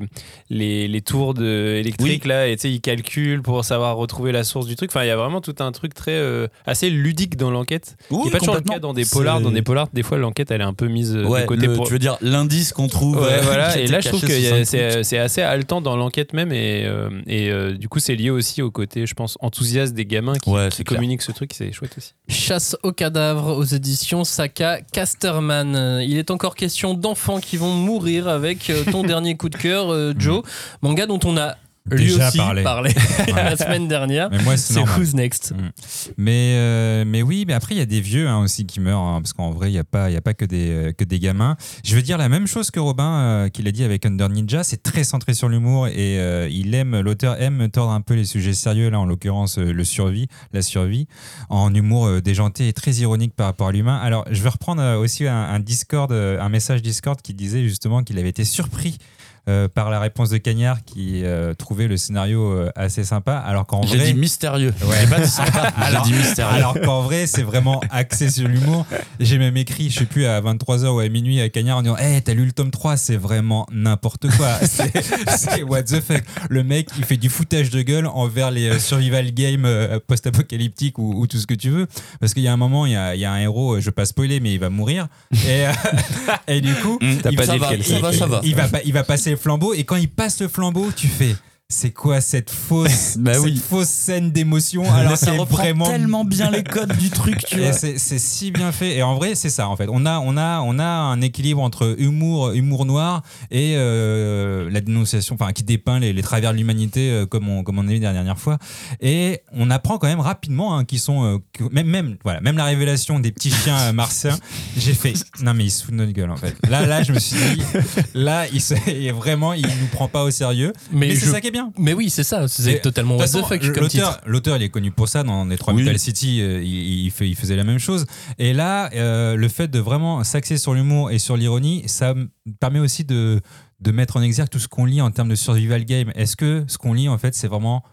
les, les tours de, électriques, là, et tu sais, ils calculent pour savoir retrouver la source du truc. Enfin, il y a vraiment tout un truc très, euh, assez ludique dans l'enquête. Oui, qui pas toujours le complètement. cas dans des polars. Dans des polars, des fois, l'enquête, elle est un peu mise euh, Ouais, de côté le- pour. tu veux dire l'indice qu'on trouve. Ouais, euh, voilà. Et là, je trouve que c'est assez haletant dans l'enquête même. Et, euh, et euh, du coup, c'est lié aussi au côté, je pense, enthousiaste des gamins qui, Ouais, qui communiquent ce truc. C'est chouette aussi. Chasse aux cadavres aux éditions Saka Casterman. Euh, Il est encore question d'enfants qui vont mourir avec euh, ton dernier coup de cœur, euh, Joe. Manga dont on a lui Déjà aussi parlé. la semaine dernière. Mais moi, c'est. Who's Next. Mm. Mais, euh, mais oui, mais après, il y a des vieux hein, aussi qui meurent, hein, parce qu'en vrai, il n'y a pas, y a pas que, des, euh, que des gamins. Je veux dire la même chose que Robin, euh, qu'il a dit avec Under Ninja, c'est très centré sur l'humour et euh, il aime, l'auteur aime tordre un peu les sujets sérieux, là en l'occurrence le survie, la survie, en humour déjanté et très ironique par rapport à l'humain. Alors, je vais reprendre aussi un, un Discord, un message Discord qui disait justement qu'il avait été surpris. Euh, par la réponse de Cagnard qui euh, trouvait le scénario euh, assez sympa alors qu'en J'ai vrai dit mystérieux. Ouais. J'ai pas dit sympa, j'ai Alors- dit mystérieux. alors qu'en vrai, c'est vraiment axé sur l'humour. J'ai même écrit, je sais plus, à 23h ou à minuit à Cagnard en disant Hey, t'as lu le tome 3, c'est vraiment n'importe quoi. C'est what the fuck. Le mec, il fait du foutage de gueule envers les survival games post-apocalyptiques ou, ou tout ce que tu veux. Parce qu'il y a un moment, il y a, il y a un héros, je vais pas spoiler, mais il va mourir. Et, et du coup, il, pas ça dit va, ça va, ça va. il va, pas- il va passer flambeau. Et quand il passe le flambeau, tu fais. C'est quoi cette fausse, Bah cette oui. fausse scène d'émotion alors ça reprend vraiment tellement bien les codes du truc, tu vois. c'est si bien fait. Et en vrai, c'est ça, en fait. On a, on a, on a un équilibre entre humour, humour noir et euh, la dénonciation, enfin, qui dépeint les, les travers de l'humanité, euh, comme on, comme on a vu la dernière fois. Et on apprend quand même rapidement hein, qu'ils sont, euh, que- même, même, voilà, même la révélation des petits chiens martiens. J'ai fait, non mais ils se foutent de notre gueule, en fait. Là, là, je me suis dit, là, il se, et vraiment, il nous prend pas au sérieux. Mais Mais, c'est ça qui est bien. Mais oui, c'est ça. C'est totalement De what the fuck comme titre. l'auteur, il est connu pour ça. Dans les trois Oui. Metal City, euh, il, il fait, il faisait la même chose. Et là, euh, le fait de vraiment s'axer sur l'humour et sur l'ironie, ça me permet aussi de, de mettre en exergue tout ce qu'on lit en termes de survival game. Est-ce que ce qu'on lit, en fait, c'est vraiment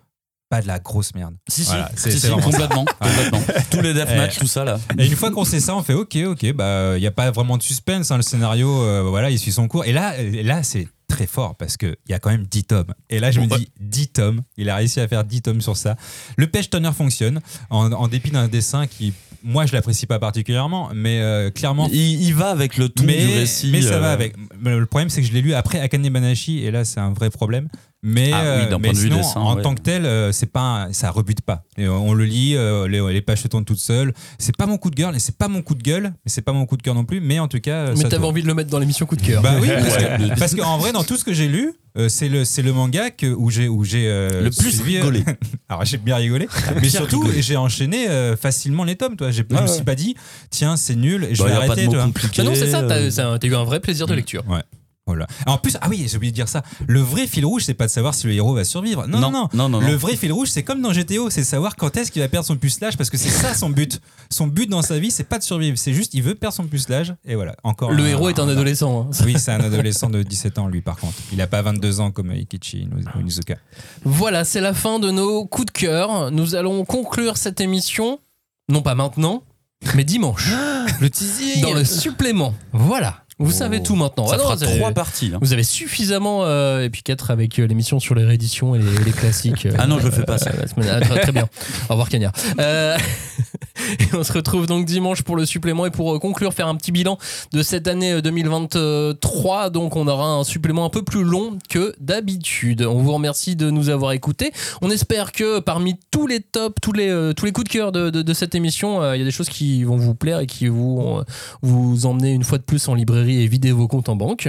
pas de la grosse merde? Si, si, Voilà, c'est- si, complètement, complètement. Tous les deathmatch, tout ça là. Et une fois qu'on sait ça, on fait OK, OK, bah il y a pas vraiment de suspense. hein, le scénario, euh, voilà, il suit son cours. Et là, et là, c'est très fort parce que il y a quand même 10 tomes. Et là, je me dis 10 tomes. Il a réussi à faire 10 tomes sur ça. Le page turner fonctionne en, en dépit d'un dessin qui, moi, je l'apprécie pas particulièrement, mais euh, clairement. Il, il va avec le ton mais, du récit. mais ça euh, va avec. Mais Le problème, c'est que je l'ai lu après Akane Banashi, et là, c'est un vrai problème. Mais, Ah oui, d'un mais point de vue sinon, dessin, en ouais. tant que tel, euh, c'est pas, ça rebute pas. Et, euh, on le lit, euh, les, les pages se tournent toutes seules. C'est pas mon coup de gueule et c'est pas mon coup de gueule, mais c'est pas mon coup de cœur non plus. Mais en tout cas, Mais t'avais envie de le mettre dans l'émission coup de cœur. Bah oui, parce Ouais. que- qu'en vrai, dans tout ce que j'ai lu, euh, c'est le c'est le manga que, où j'ai où j'ai euh, Le plus suivi, rigolé. Alors j'ai bien rigolé, mais surtout j'ai enchaîné euh, facilement les tomes. Toi, j'ai je Ouais, me suis pas dit tiens c'est nul et je Bah, vais pas de arrêter. mots. Bah non, c'est ça, t'as ça- t'as eu un vrai plaisir de lecture. Ouais. Voilà. En plus, ah oui, j'ai oublié de dire ça. Le vrai fil rouge, c'est pas de savoir si le héros va survivre. Non, non, non. non, non, Le vrai fil rouge, c'est comme dans GTO, c'est savoir quand est-ce qu'il va perdre son pucelage parce que c'est ça son but. Son but dans sa vie, c'est pas de survivre, c'est juste il veut perdre son pucelage et voilà. Encore. Le héros est un adolescent. hein. Oui, c'est un adolescent de 17 ans lui par contre. Il a pas 22 ans comme Ikichi Onizuka. Voilà, c'est la fin de nos coups de cœur. Nous allons conclure cette émission, non pas maintenant, mais dimanche. Le teasing dans le supplément. Voilà. Vous Oh. savait tout maintenant. Ça Ah non, fera vous avez- trois parties. hein. Vous avez suffisamment, euh, et puis quatre avec euh, l'émission sur les rééditions et les, les classiques. euh, Ah non, je fais pas ça. ah, très, très bien. Au revoir, Cagnard. Euh, et on se retrouve donc dimanche pour le supplément et pour euh, conclure, faire un petit bilan de cette année euh, 2023. Donc, on aura un supplément un peu plus long que d'habitude. On vous remercie de nous avoir écoutés. On espère que parmi tous les tops, tous les, euh, tous les coups de cœur de, de- de cette émission, euh, il y a des choses qui vont vous plaire et qui vont euh, vous emmener une fois de plus en librairie et vider vos comptes en banque.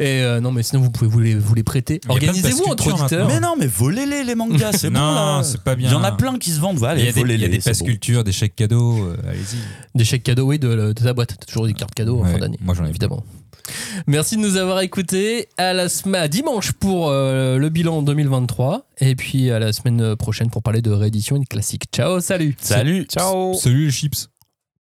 Et euh, non, mais sinon, vous pouvez vous les, vous les prêter. Organisez-vous entre auditeurs. Mais non, mais volez-les les mangas, c'est bon Non, là. c'est pas bien. Il y en a plein qui se vendent. Allez, il y a des, il y a volez-les. des passes bon. culture, des chèques cadeaux, euh, allez-y. Des chèques cadeaux, oui, de, de ta boîte. T'as toujours des cartes cadeaux en fin d'année. moi, j'en ai évidemment. Merci de nous avoir écoutés. À la semaine, à dimanche pour euh, le bilan 2023. Et puis à la semaine prochaine pour parler de réédition et de classique. Ciao, salut. Salut. Ciao Salut les chips.